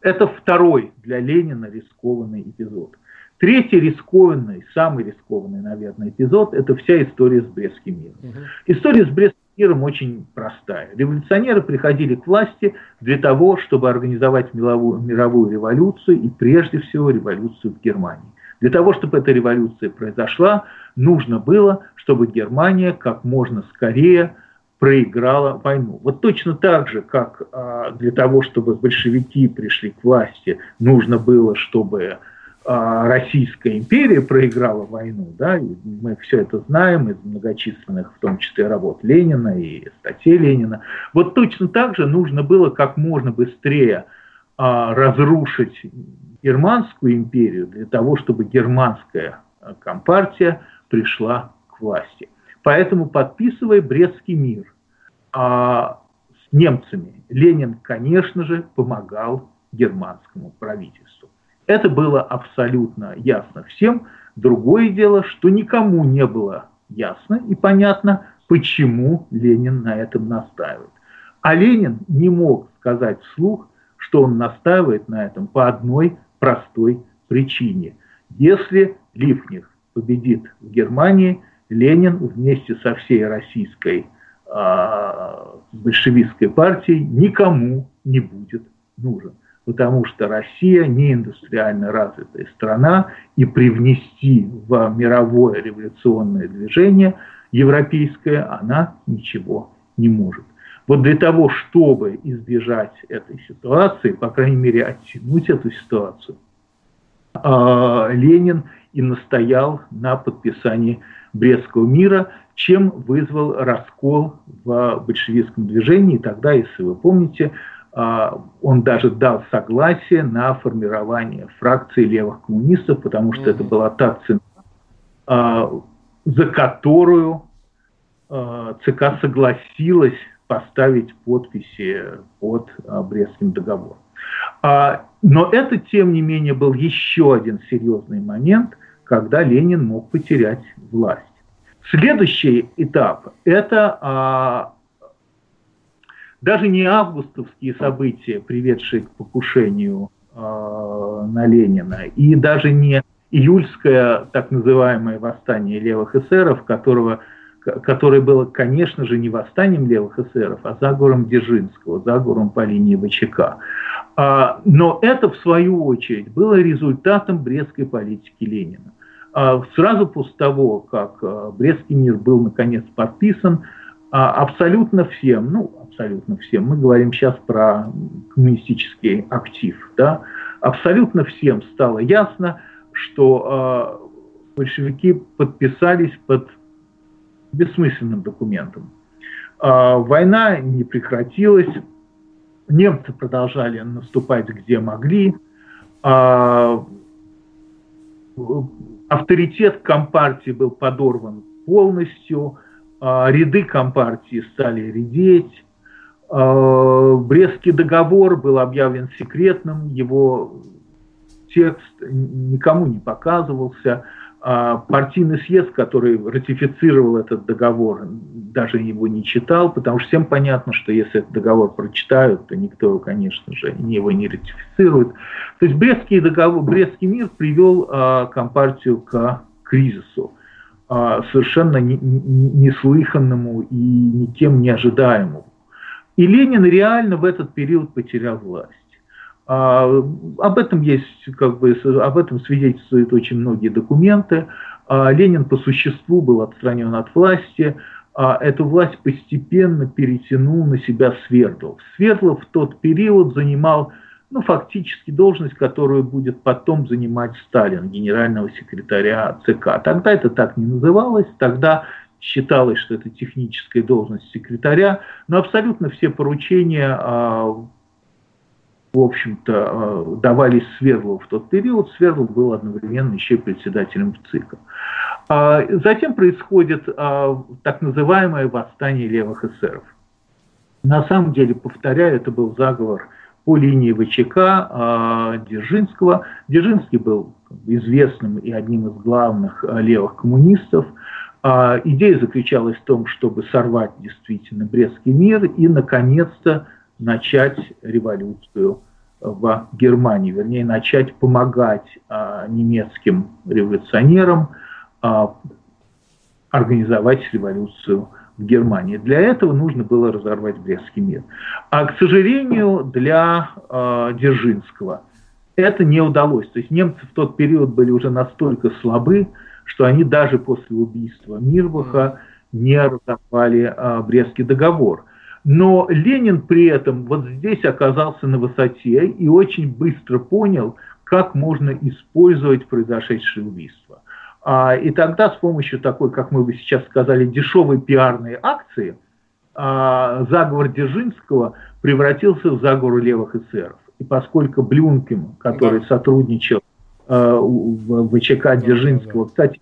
это второй для Ленина рискованный эпизод. Третий рискованный, самый рискованный, наверное, эпизод – это вся история с Брестским миром. Угу. История с Брестским миром очень простая. Революционеры приходили к власти для того, чтобы организовать мировую, мировую революцию и прежде всего революцию в Германии. Для того, чтобы эта революция произошла, нужно было, чтобы Германия как можно скорее проиграла войну. Вот точно так же, как а, для того, чтобы большевики пришли к власти, нужно было, чтобы а, Российская империя проиграла войну, да, и мы все это знаем из многочисленных, в том числе, работ Ленина и статей Ленина. Вот точно так же нужно было как можно быстрее а, разрушить Германскую империю для того, чтобы германская компартия пришла к власти. Поэтому, подписывая Брестский мир а, с немцами, Ленин, конечно же, помогал германскому правительству. Это было абсолютно ясно всем. Другое дело, что никому не было ясно и понятно, почему Ленин на этом настаивает. А Ленин не мог сказать вслух, что он настаивает на этом по одной простой причине. Если Лифнер победит в Германии, Ленин вместе со всей российской э, большевистской партией никому не будет нужен. Потому что Россия не индустриально развитая страна, и привнести в мировое революционное движение европейское она ничего не может. Вот для того, чтобы избежать этой ситуации, по крайней мере, оттянуть эту ситуацию, а, Ленин и настоял на подписании Брестского мира, чем вызвал раскол в большевистском движении. Тогда, если вы помните, а, он даже дал согласие на формирование фракции левых коммунистов, потому что это была та цена, а, за которую ЦК согласилась поставить подписи под Брестским договором. Но это, тем не менее, был еще один серьезный момент, когда Ленин мог потерять власть. Следующий этап – это а, даже не августовские события, приведшие к покушению а, на Ленина, и даже не июльское так называемое восстание левых эсеров, которого которое было, конечно же, не восстанием левых эсеров, а заговором Дзержинского, заговором по линии ВЧК. А, но это, в свою очередь, было результатом брестской политики Ленина. А, сразу после того, как а, Брестский мир был, наконец, подписан, абсолютно всем, ну, абсолютно всем, мы говорим сейчас про коммунистический актив, да, абсолютно всем стало ясно, что большевики подписались под бессмысленным документом. А, война не прекратилась, немцы продолжали наступать где могли, а, авторитет Компартии был подорван полностью, а, ряды Компартии стали редеть, Брестский договор был объявлен секретным, его текст никому не показывался, а партийный съезд, который ратифицировал этот договор, даже его не читал, потому что всем понятно, что если этот договор прочитают, то никто, конечно же, его не ратифицирует. То есть Брестский, договор, Брестский мир привел а, Компартию к кризису, а, совершенно неслыханному и никем не ожидаемому. И Ленин реально в этот период потерял власть. А, об этом есть, как бы, об этом свидетельствуют очень многие документы. А, Ленин по существу был отстранен от власти. А эту власть постепенно перетянул на себя Свердлов. Свердлов в тот период занимал ну, фактически должность, которую будет потом занимать Сталин, генерального секретаря ЦК. Тогда это так не называлось, тогда считалось, что это техническая должность секретаря, но абсолютно все поручения в общем-то, э, давались Свердлову в тот период. Свердлов был одновременно еще и председателем ЦИКа. А затем происходит а, так называемое восстание левых эсеров. На самом деле, повторяю, это был заговор по линии ВЧК а, Дзержинского. Дзержинский был известным и одним из главных левых коммунистов. А идея заключалась в том, чтобы сорвать действительно Брестский мир и, наконец-то, начать революцию в Германии, вернее, начать помогать а, немецким революционерам а, организовать революцию в Германии. Для этого нужно было разорвать Брестский мир. А, к сожалению, для а, Дзержинского это не удалось. То есть немцы в тот период были уже настолько слабы, что они даже после убийства Мирбаха не разорвали а, Брестский договор. Но Ленин при этом вот здесь оказался на высоте и очень быстро понял, как можно использовать произошедшее убийство. А, и тогда с помощью такой, как мы бы сейчас сказали, дешевой пиарной акции, а, заговор Дзержинского превратился в заговор левых эсеров. И поскольку Блюнкин, который да. сотрудничал э, в ВЧК Дзержинского, да, да, кстати,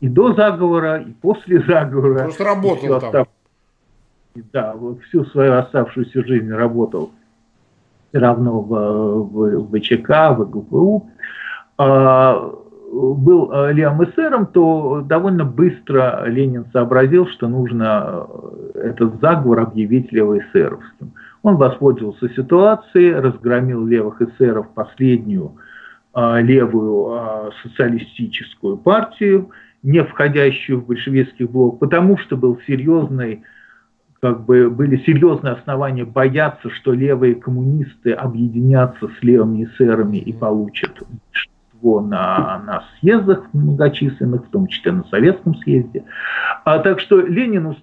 и до заговора, и после заговора. Просто работал там. Остав... Да, всю свою оставшуюся жизнь работал все равно в ВЧК, в ГПУ. А, был э, левым эсером, то довольно быстро Ленин сообразил, что нужно э, этот заговор объявить левоэсеровским. Он воспользовался ситуацией, разгромил левых эсеров, последнюю э, левую социалистическую партию, не входящую в большевистский блок, потому что был серьезный как бы были серьезные основания бояться, что левые коммунисты объединятся с левыми эсерами и получат большинство на, на съездах многочисленных, в том числе на Советском съезде. А, так что Ленин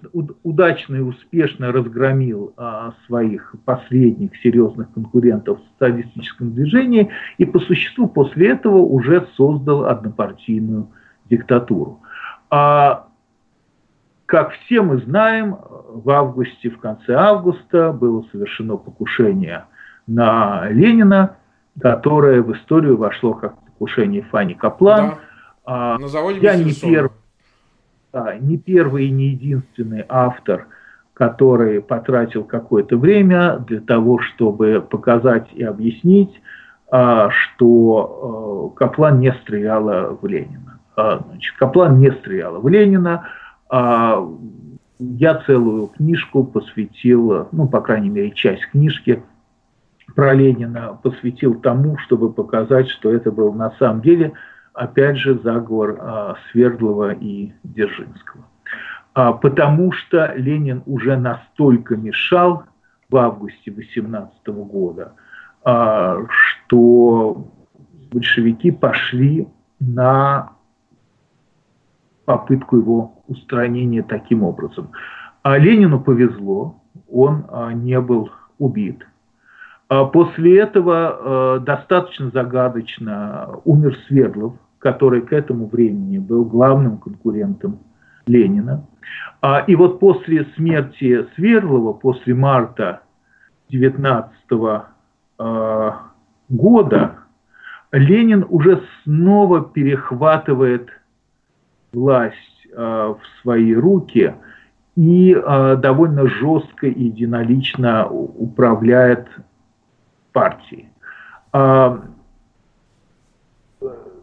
удачно и успешно разгромил а, своих последних серьезных конкурентов в социалистическом движении и по существу после этого уже создал однопартийную диктатуру. А, как все мы знаем, в августе, в конце августа было совершено покушение на Ленина, которое в историю вошло как покушение Фани Каплан. Да. А, На заводе Я не, перв... да, не первый и не единственный автор, который потратил какое-то время для того, чтобы показать и объяснить, а, что а, Каплан не стреляла в Ленина. Значит, Каплан не стреляла в Ленина. Я целую книжку посвятил, ну, по крайней мере, часть книжки про Ленина посвятил тому, чтобы показать, что это был на самом деле, опять же, заговор а, Свердлова и Дзержинского. А, потому что Ленин уже настолько мешал в августе 18 года, а, что большевики пошли на попытку его устранения таким образом. А Ленину повезло, он а, не был убит. А после этого э, достаточно загадочно умер Свердлов, который к этому времени был главным конкурентом Ленина. А, и вот после смерти Свердлова, после марта 19 э, года, Ленин уже снова перехватывает власть э, в свои руки и довольно жестко и единолично управляет партии. А,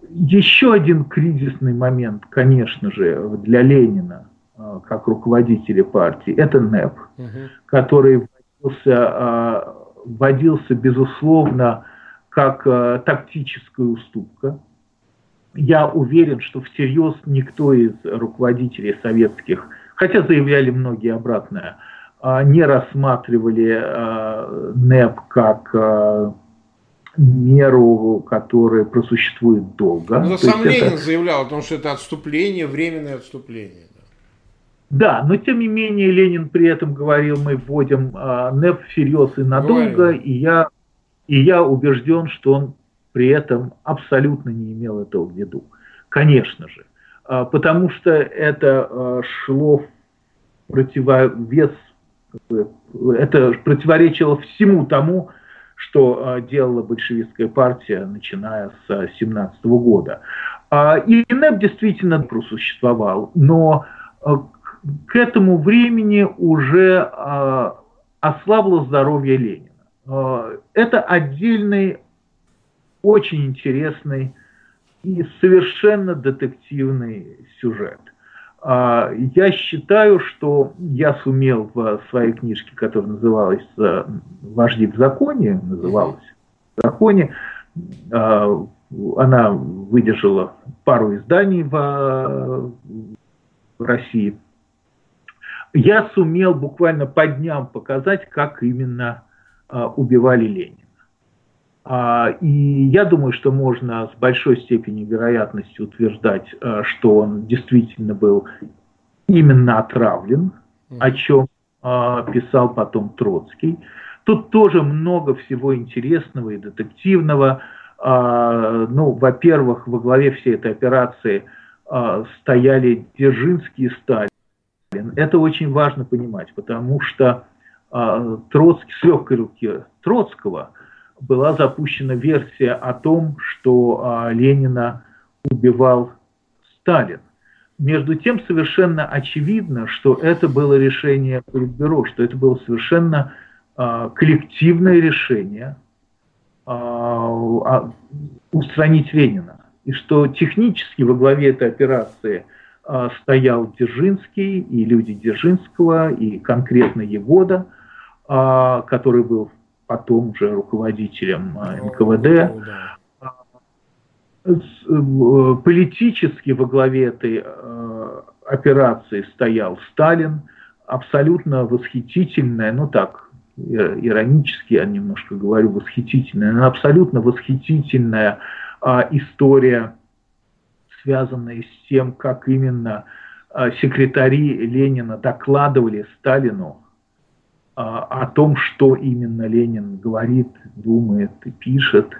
еще один кризисный момент, конечно же, для Ленина, а, как руководителя партии, это НЭП, угу. который вводился, а, вводился, безусловно, как тактическая уступка. Я уверен, что всерьез никто из руководителей советских, хотя заявляли многие обратное, а, не рассматривали а, НЭП как а, меру, которая просуществует долго. Но сам Ленин это... заявлял о том, что это отступление, временное отступление. Да, но тем не менее Ленин при этом говорил, мы вводим э, НЭП всерьез и надолго, и я, и я убежден, что он при этом абсолютно не имел этого в виду. Конечно же, э, потому что это э, шло в противовес это противоречило всему тому, что а, делала большевистская партия, начиная с 17 года. А, и НЭП действительно просуществовал, но а, к этому времени уже ослабло здоровье Ленина. Это отдельный, очень интересный и совершенно детективный сюжет – А, я считаю, что я сумел в своей книжке, которая называлась э, «Вожди в законе», называлась «В законе», а, она выдержала пару изданий в, в России. Я сумел буквально по дням показать, как именно а, убивали Ленина. И я думаю, что можно с большой степенью вероятности утверждать, э, что он действительно был именно отравлен, о чем э, писал потом Троцкий. Тут тоже много всего интересного и детективного. А, ну, во-первых, во главе всей этой операции а, стояли Дзержинский и Сталин. Это очень важно понимать, потому что а, Троцкий с легкой руки Троцкого – была запущена версия о том, что а, Ленина убивал Сталин. Между тем совершенно очевидно, что это было решение Политбюро, что это было совершенно а, коллективное решение а, устранить Ленина. И что технически во главе этой операции стоял Дзержинский и люди Дзержинского, и конкретно Егода, который был потом уже руководителем э, НКВД. Э, политически во главе этой э, операции стоял Сталин, абсолютно восхитительная, ну так, иронически я немножко говорю, восхитительная, но абсолютно восхитительная история, связанная с тем, как именно секретари Ленина докладывали Сталину а, о том, что именно Ленин говорит, думает и пишет.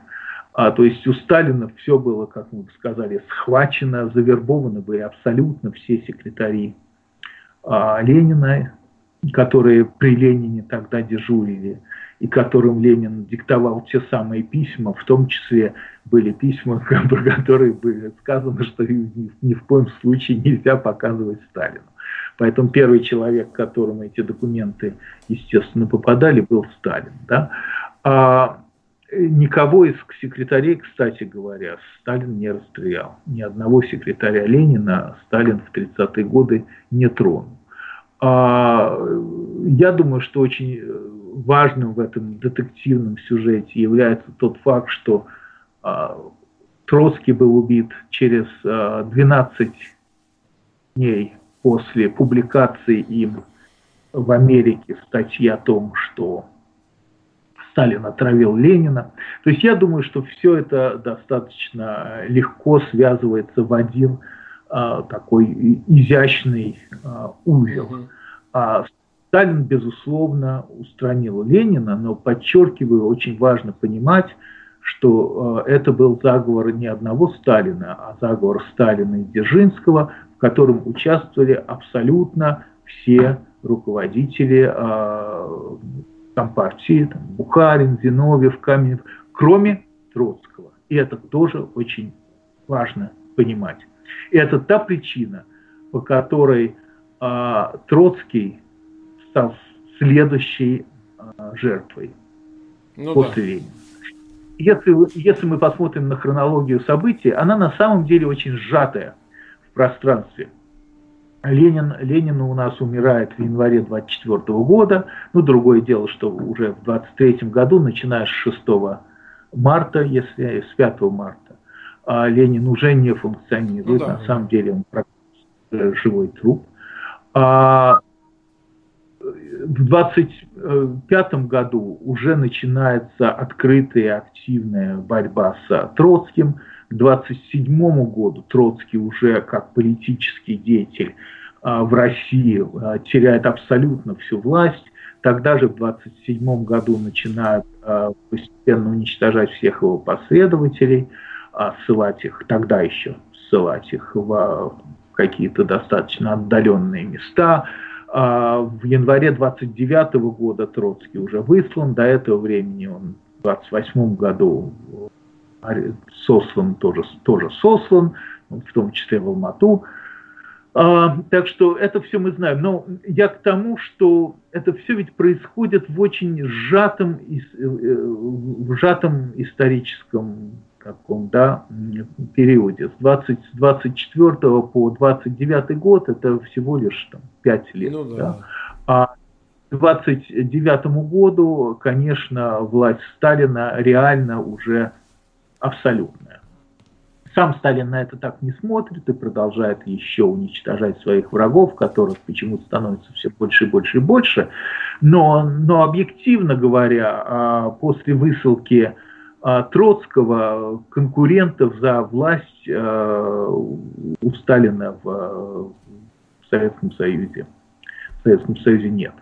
А, то есть у Сталина все было, как мы сказали, схвачено, завербованы были абсолютно все секретари а, Ленина, которые при Ленине тогда дежурили, и которым Ленин диктовал те самые письма, в том числе были письма, про которые было сказано, что ни в коем случае нельзя показывать Сталину. Поэтому первый человек, которому эти документы, естественно, попадали, был Сталин. Да? А никого из секретарей, кстати говоря, Сталин не расстрелял. Ни одного секретаря Ленина Сталин в 30-е годы не тронул. А, я думаю, что очень важным в этом детективном сюжете является тот факт, что а, Троцкий был убит через 12 а, дней после публикации им в Америке статьи о том, что Сталин отравил Ленина. То есть я думаю, что все это достаточно легко связывается в один а, такой изящный а, узел. А Сталин, безусловно, устранил Ленина, но подчеркиваю, очень важно понимать, что э, это был заговор не одного Сталина, а заговор Сталина и Дзержинского, в котором участвовали абсолютно все руководители э, Компартии, там, Бухарин, Зиновьев, Каменев, кроме Троцкого. И это тоже очень важно понимать. И это та причина, по которой э, Троцкий стал следующей э, жертвой ну, после да. Ленина. Если, если мы посмотрим на хронологию событий, она на самом деле очень сжатая – пространстве. Ленин, Ленин у нас умирает в январе 24 года. Ну, другое дело, что уже в 23 году, начиная с 6 марта, если с 5 марта, а Ленин уже не функционирует. Ну, да, На самом деле он практически живой труп. А в 25 году уже начинается открытая активная борьба с Троцким – к 27 году Троцкий уже как политический деятель а, в России а, теряет абсолютно всю власть. Тогда же в 27 году начинают а, постепенно уничтожать всех его последователей, ссылать их, тогда еще ссылать их в какие-то достаточно отдаленные места. В январе 29 года Троцкий уже выслан, до этого времени он в 28 году сослан тоже, тоже сослан, в том числе в Алмату. А, так что это все мы знаем. Но я к тому, что это все ведь происходит в очень сжатом, э, в сжатом историческом таком да, периоде. С, 20, с 24 по 29 год это всего лишь там, 5 лет. Ну, да. Да. А к 29 году, конечно, власть Сталина реально уже абсолютная. Сам Сталин на это так не смотрит и продолжает еще уничтожать своих врагов, которых почему-то становится все больше и больше и больше. Но, но объективно говоря, а, после высылки а, Троцкого конкурентов за власть а, у Сталина в, Советском Союзе. В Советском Союзе нет.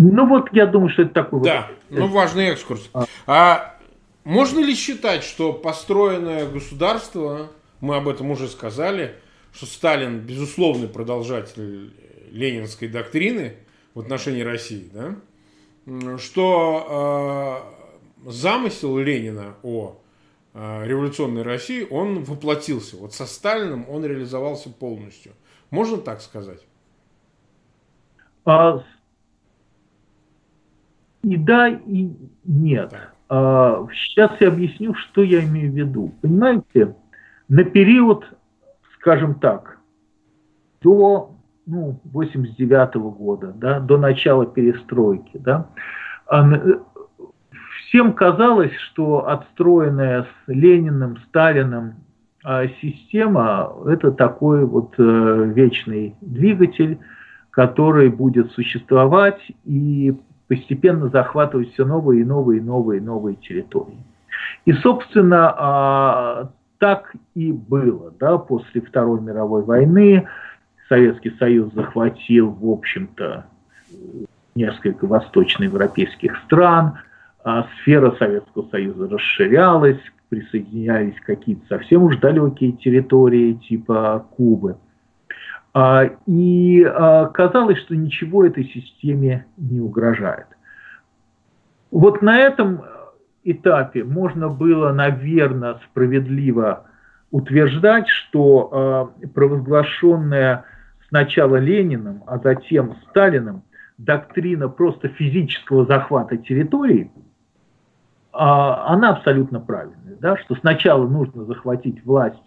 Ну вот, я думаю, что это такой... Да, вот, ну важный экскурс. А, а можно ли считать, что построенное государство, мы об этом уже сказали, что Сталин безусловный продолжатель ленинской доктрины в отношении России, да? что э, замысел Ленина о э, революционной России, он воплотился. Вот со Сталиным он реализовался полностью. Можно так сказать? А, и да, и нет. А, сейчас я объясню, что я имею в виду. Понимаете, на период, скажем так, до ну, 89 -го года, да, до начала перестройки, да, а, всем казалось, что отстроенная с Лениным, Сталиным а, система – это такой вот э, вечный двигатель, который будет существовать и постепенно захватывать все новые и новые и новые и новые территории. И, собственно, а, так и было. Да, после Второй мировой войны Советский Союз захватил, в общем-то, несколько восточноевропейских стран, а сфера Советского Союза расширялась, присоединялись какие-то совсем уж далекие территории типа Кубы – и а, казалось, что ничего этой системе не угрожает. Вот на этом этапе можно было, наверное, справедливо утверждать, что а, провозглашенная сначала Лениным, а затем Сталиным доктрина просто физического захвата территории, она абсолютно правильная, да, что сначала нужно захватить власть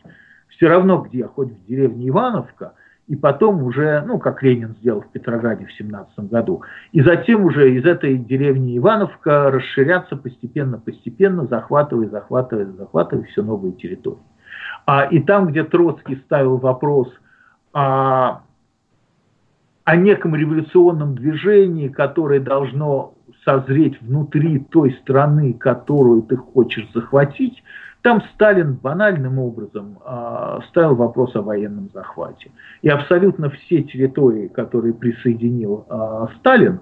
все равно где, хоть в деревне Ивановка, и потом уже, ну, как Ленин сделал в Петрограде в 17 году, и затем уже из этой деревни Ивановка расширяться постепенно-постепенно, захватывая, захватывая, захватывая все новые территории. А, и там, где Троцкий ставил вопрос о, о неком революционном движении, которое должно созреть внутри той страны, которую ты хочешь захватить, там Сталин банальным образом э, ставил вопрос о военном захвате. И абсолютно все территории, которые присоединил э, Сталин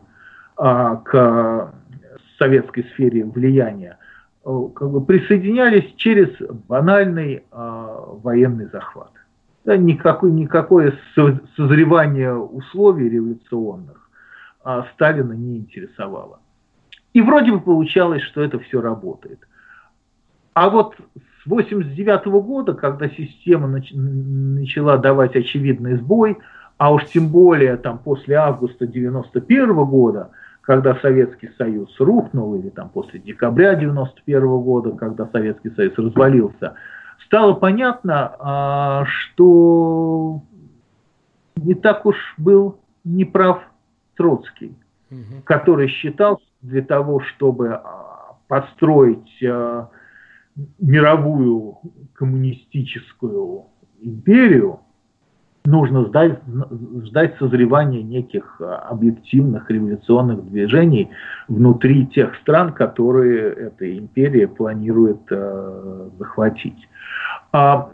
э, к советской сфере влияния, э, как бы присоединялись через банальный э, военный захват. Да, никакой, никакое созревание условий революционных э, Сталина не интересовало. И вроде бы получалось, что это все работает. А вот с 89 года, когда система нач начала давать очевидный сбой, а уж тем более там после августа 91 года, когда Советский Союз рухнул, или там после декабря 91 года, когда Советский Союз развалился, стало понятно, а, что не так уж был неправ Троцкий, угу. который считал для того, чтобы а, построить а, мировую коммунистическую империю, нужно ждать, ждать созревания неких а, объективных революционных движений внутри тех стран, которые эта империя планирует э, захватить. А,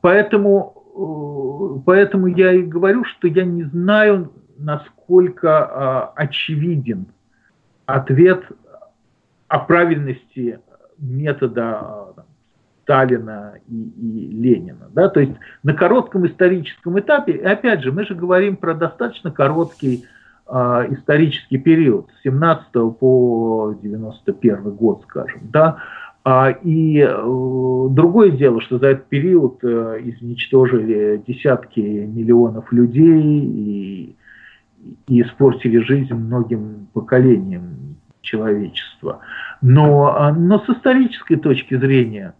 поэтому, э, поэтому я и говорю, что я не знаю, насколько э, очевиден ответ о правильности метода Сталина и, и Ленина. Да? То есть на коротком историческом этапе, и опять же, мы же говорим про достаточно короткий э, исторический период, с 17 по 91 год, скажем. Да? А, и э, другое дело, что за этот период э, изничтожили десятки миллионов людей и, и испортили жизнь многим поколениям человечества. Но, но с исторической точки зрения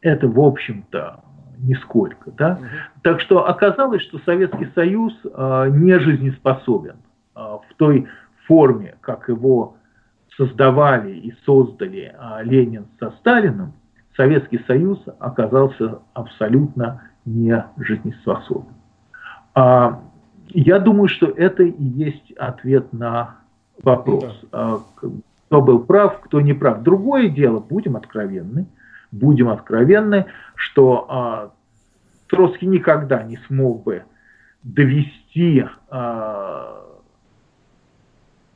это, в общем-то, нисколько. Да? Угу. Так что оказалось, что Советский Союз э, не жизнеспособен э, в той форме, как его создавали и создали э, Ленин со Сталиным, Советский Союз оказался абсолютно не жизнеспособен. А, я думаю, что это и есть ответ на вопрос, да. Кто был прав, кто не прав. Другое дело, будем откровенны, будем откровенны, что а, Троцкий никогда не смог бы довести а,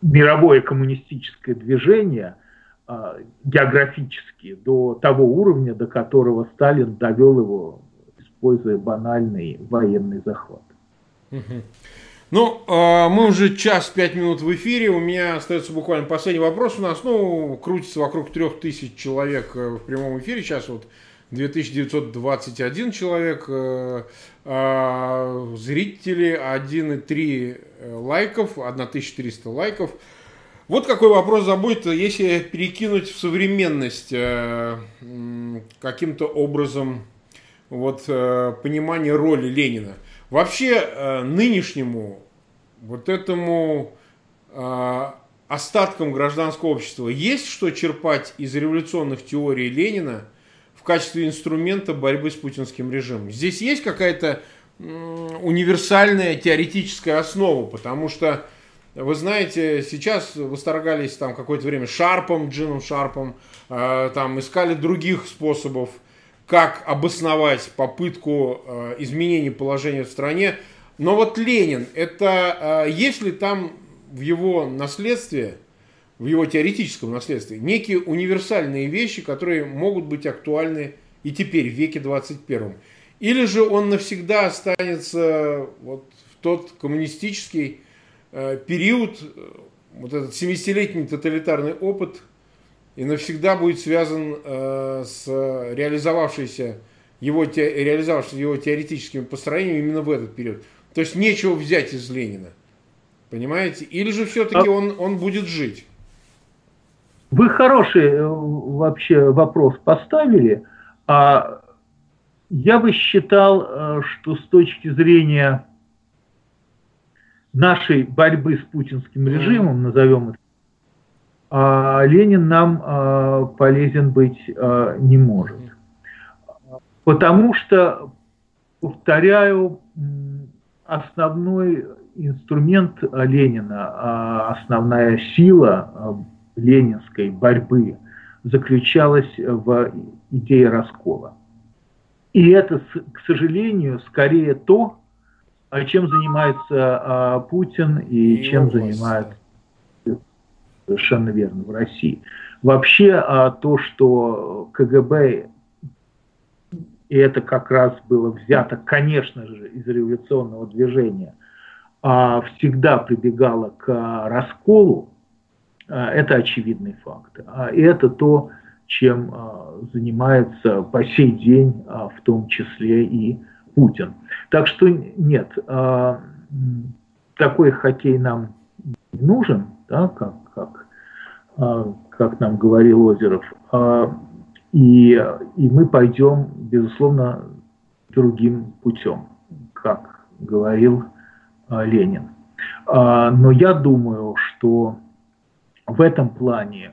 мировое коммунистическое движение а, географически до того уровня, до которого Сталин довел его, используя банальный военный захват. Ну, а, мы уже час пять минут в эфире. У меня остается буквально последний вопрос. У нас, ну, крутится вокруг трех тысяч человек э, в прямом эфире. Сейчас вот 2921 человек, э, а зрители 1,3 э, лайков, 1400 лайков. Вот какой вопрос забудет, если перекинуть в современность каким-то образом вот понимание роли Ленина – Вообще э, нынешнему вот этому э, остаткам гражданского общества есть что черпать из революционных теорий Ленина в качестве инструмента борьбы с путинским режимом. Здесь есть какая-то универсальная теоретическая основа, потому что вы знаете, сейчас восторгались там какое-то время Шарпом, Джином Шарпом, э, там искали других способов как обосновать попытку э, изменения положения в стране. Но вот Ленин, это э, есть ли там в его наследстве, в его теоретическом наследстве, некие универсальные вещи, которые могут быть актуальны и теперь, в веке 21. Или же он навсегда останется вот в тот коммунистический э, период, вот этот 70-летний тоталитарный опыт – и навсегда будет связан э, с реализовавшейся его, те, реализовавшимся его теоретическими построениями именно в этот период. То есть нечего взять из Ленина. Понимаете? Или же все-таки а... он, он будет жить? Вы хороший э, вообще вопрос поставили. А я бы считал, э, что с точки зрения нашей борьбы с путинским режимом, назовем это Ленин нам а, полезен быть а, не может. Потому что, повторяю, основной инструмент Ленина, основная сила ленинской борьбы заключалась в идее раскола. И это, к сожалению, скорее то, чем занимается Путин и, и чем занимается Совершенно верно, в России. Вообще а, то, что КГБ, и это как раз было взято, конечно же, из революционного движения, а, всегда прибегало к расколу, а, это очевидный факт. И это то, чем занимается по сей день, в том числе и Путин. Так что нет, такой хоккей нам не нужен, да, как как, а, как нам говорил Озеров. А, и, и мы пойдем, безусловно, другим путем, как говорил а, Ленин. Но я думаю, что в этом плане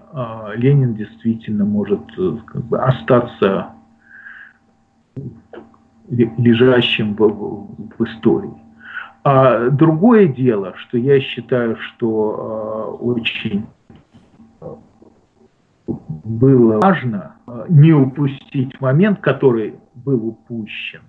Ленин действительно может как бы, остаться лежащим в, в истории. А другое дело, что я считаю, что э, очень было важно э, не упустить момент, который был упущен,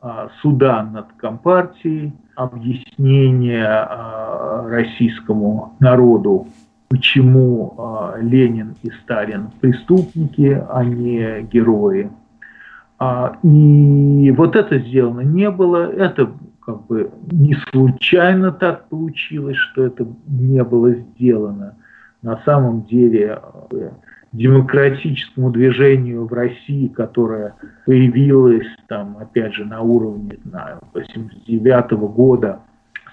э, суда над Компартией, объяснение э, российскому народу, почему э, Ленин и Сталин преступники, а не герои. А, и вот это сделано не было, это как бы не случайно так получилось, что это не было сделано. На самом деле э, демократическому движению в России, которое появилось там, опять же, на уровне 1989 года,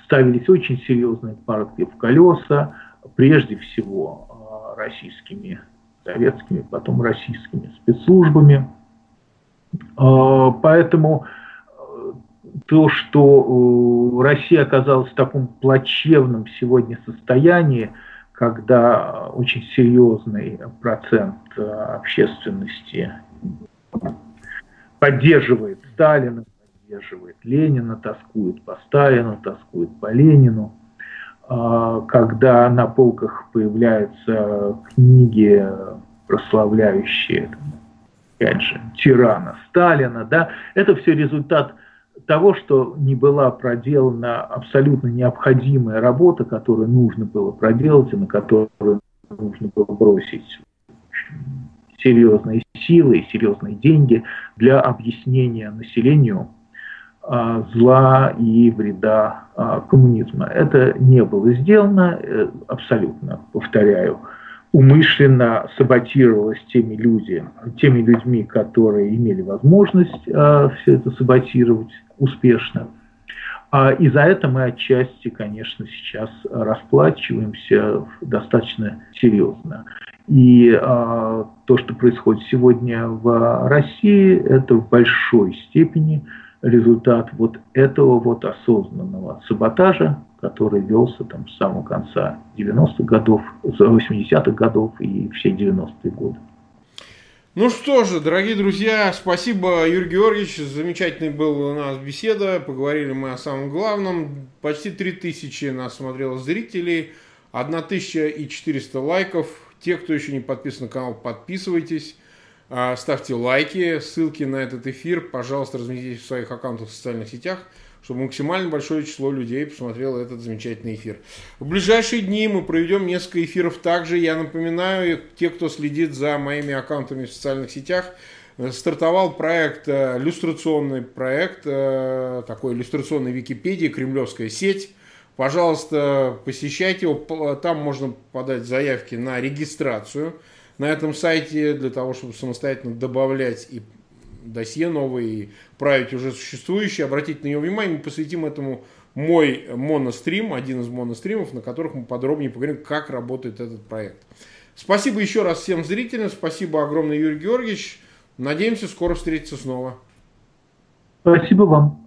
ставились очень серьезные партии в колеса, прежде всего российскими, советскими, потом российскими спецслужбами. Поэтому то, что Россия оказалась в таком плачевном сегодня состоянии, когда очень серьезный процент общественности поддерживает Сталина, поддерживает Ленина, тоскует по Сталину, тоскует по Ленину. А, когда на полках появляются книги, прославляющие, опять же, тирана Сталина, да, это все результат того, что не была проделана абсолютно необходимая работа, которую нужно было проделать и на которую нужно было бросить серьезные силы и серьезные деньги для объяснения населению а, зла и вреда а, коммунизма. Это не было сделано, э, абсолютно, повторяю, умышленно саботировалось теми, люди, теми людьми, которые имели возможность а, все это саботировать успешно. И за это мы отчасти, конечно, сейчас расплачиваемся достаточно серьезно. И а, то, что происходит сегодня в России, это в большой степени результат вот этого вот осознанного саботажа, который велся там с самого конца 90-х годов, 80-х годов и все 90-е годы. Ну что же, дорогие друзья, спасибо, Юрий Георгиевич. Замечательный был у нас беседа. Поговорили мы о самом главном. Почти 3000 нас смотрело зрителей, 1400 лайков. Те, кто еще не подписан на канал, подписывайтесь. А, ставьте лайки, ссылки на этот эфир, пожалуйста, разместите в своих аккаунтах в социальных сетях, чтобы максимально большое число людей посмотрело этот замечательный эфир. В ближайшие дни мы проведем несколько эфиров также. Я напоминаю, те, кто следит за моими аккаунтами в социальных сетях, э, стартовал проект, э, иллюстрационный проект, э, такой иллюстрационной Википедии, кремлевская сеть. Пожалуйста, посещайте его, там можно подать заявки на регистрацию – на этом сайте для того, чтобы самостоятельно добавлять и досье новые, и править уже существующие. Обратите на него внимание, мы посвятим этому мой монострим, один из моностримов, на которых мы подробнее поговорим, как работает этот проект. Спасибо еще раз всем зрителям, спасибо огромное, Юрий Георгиевич. Надеемся скоро встретиться снова. Спасибо вам.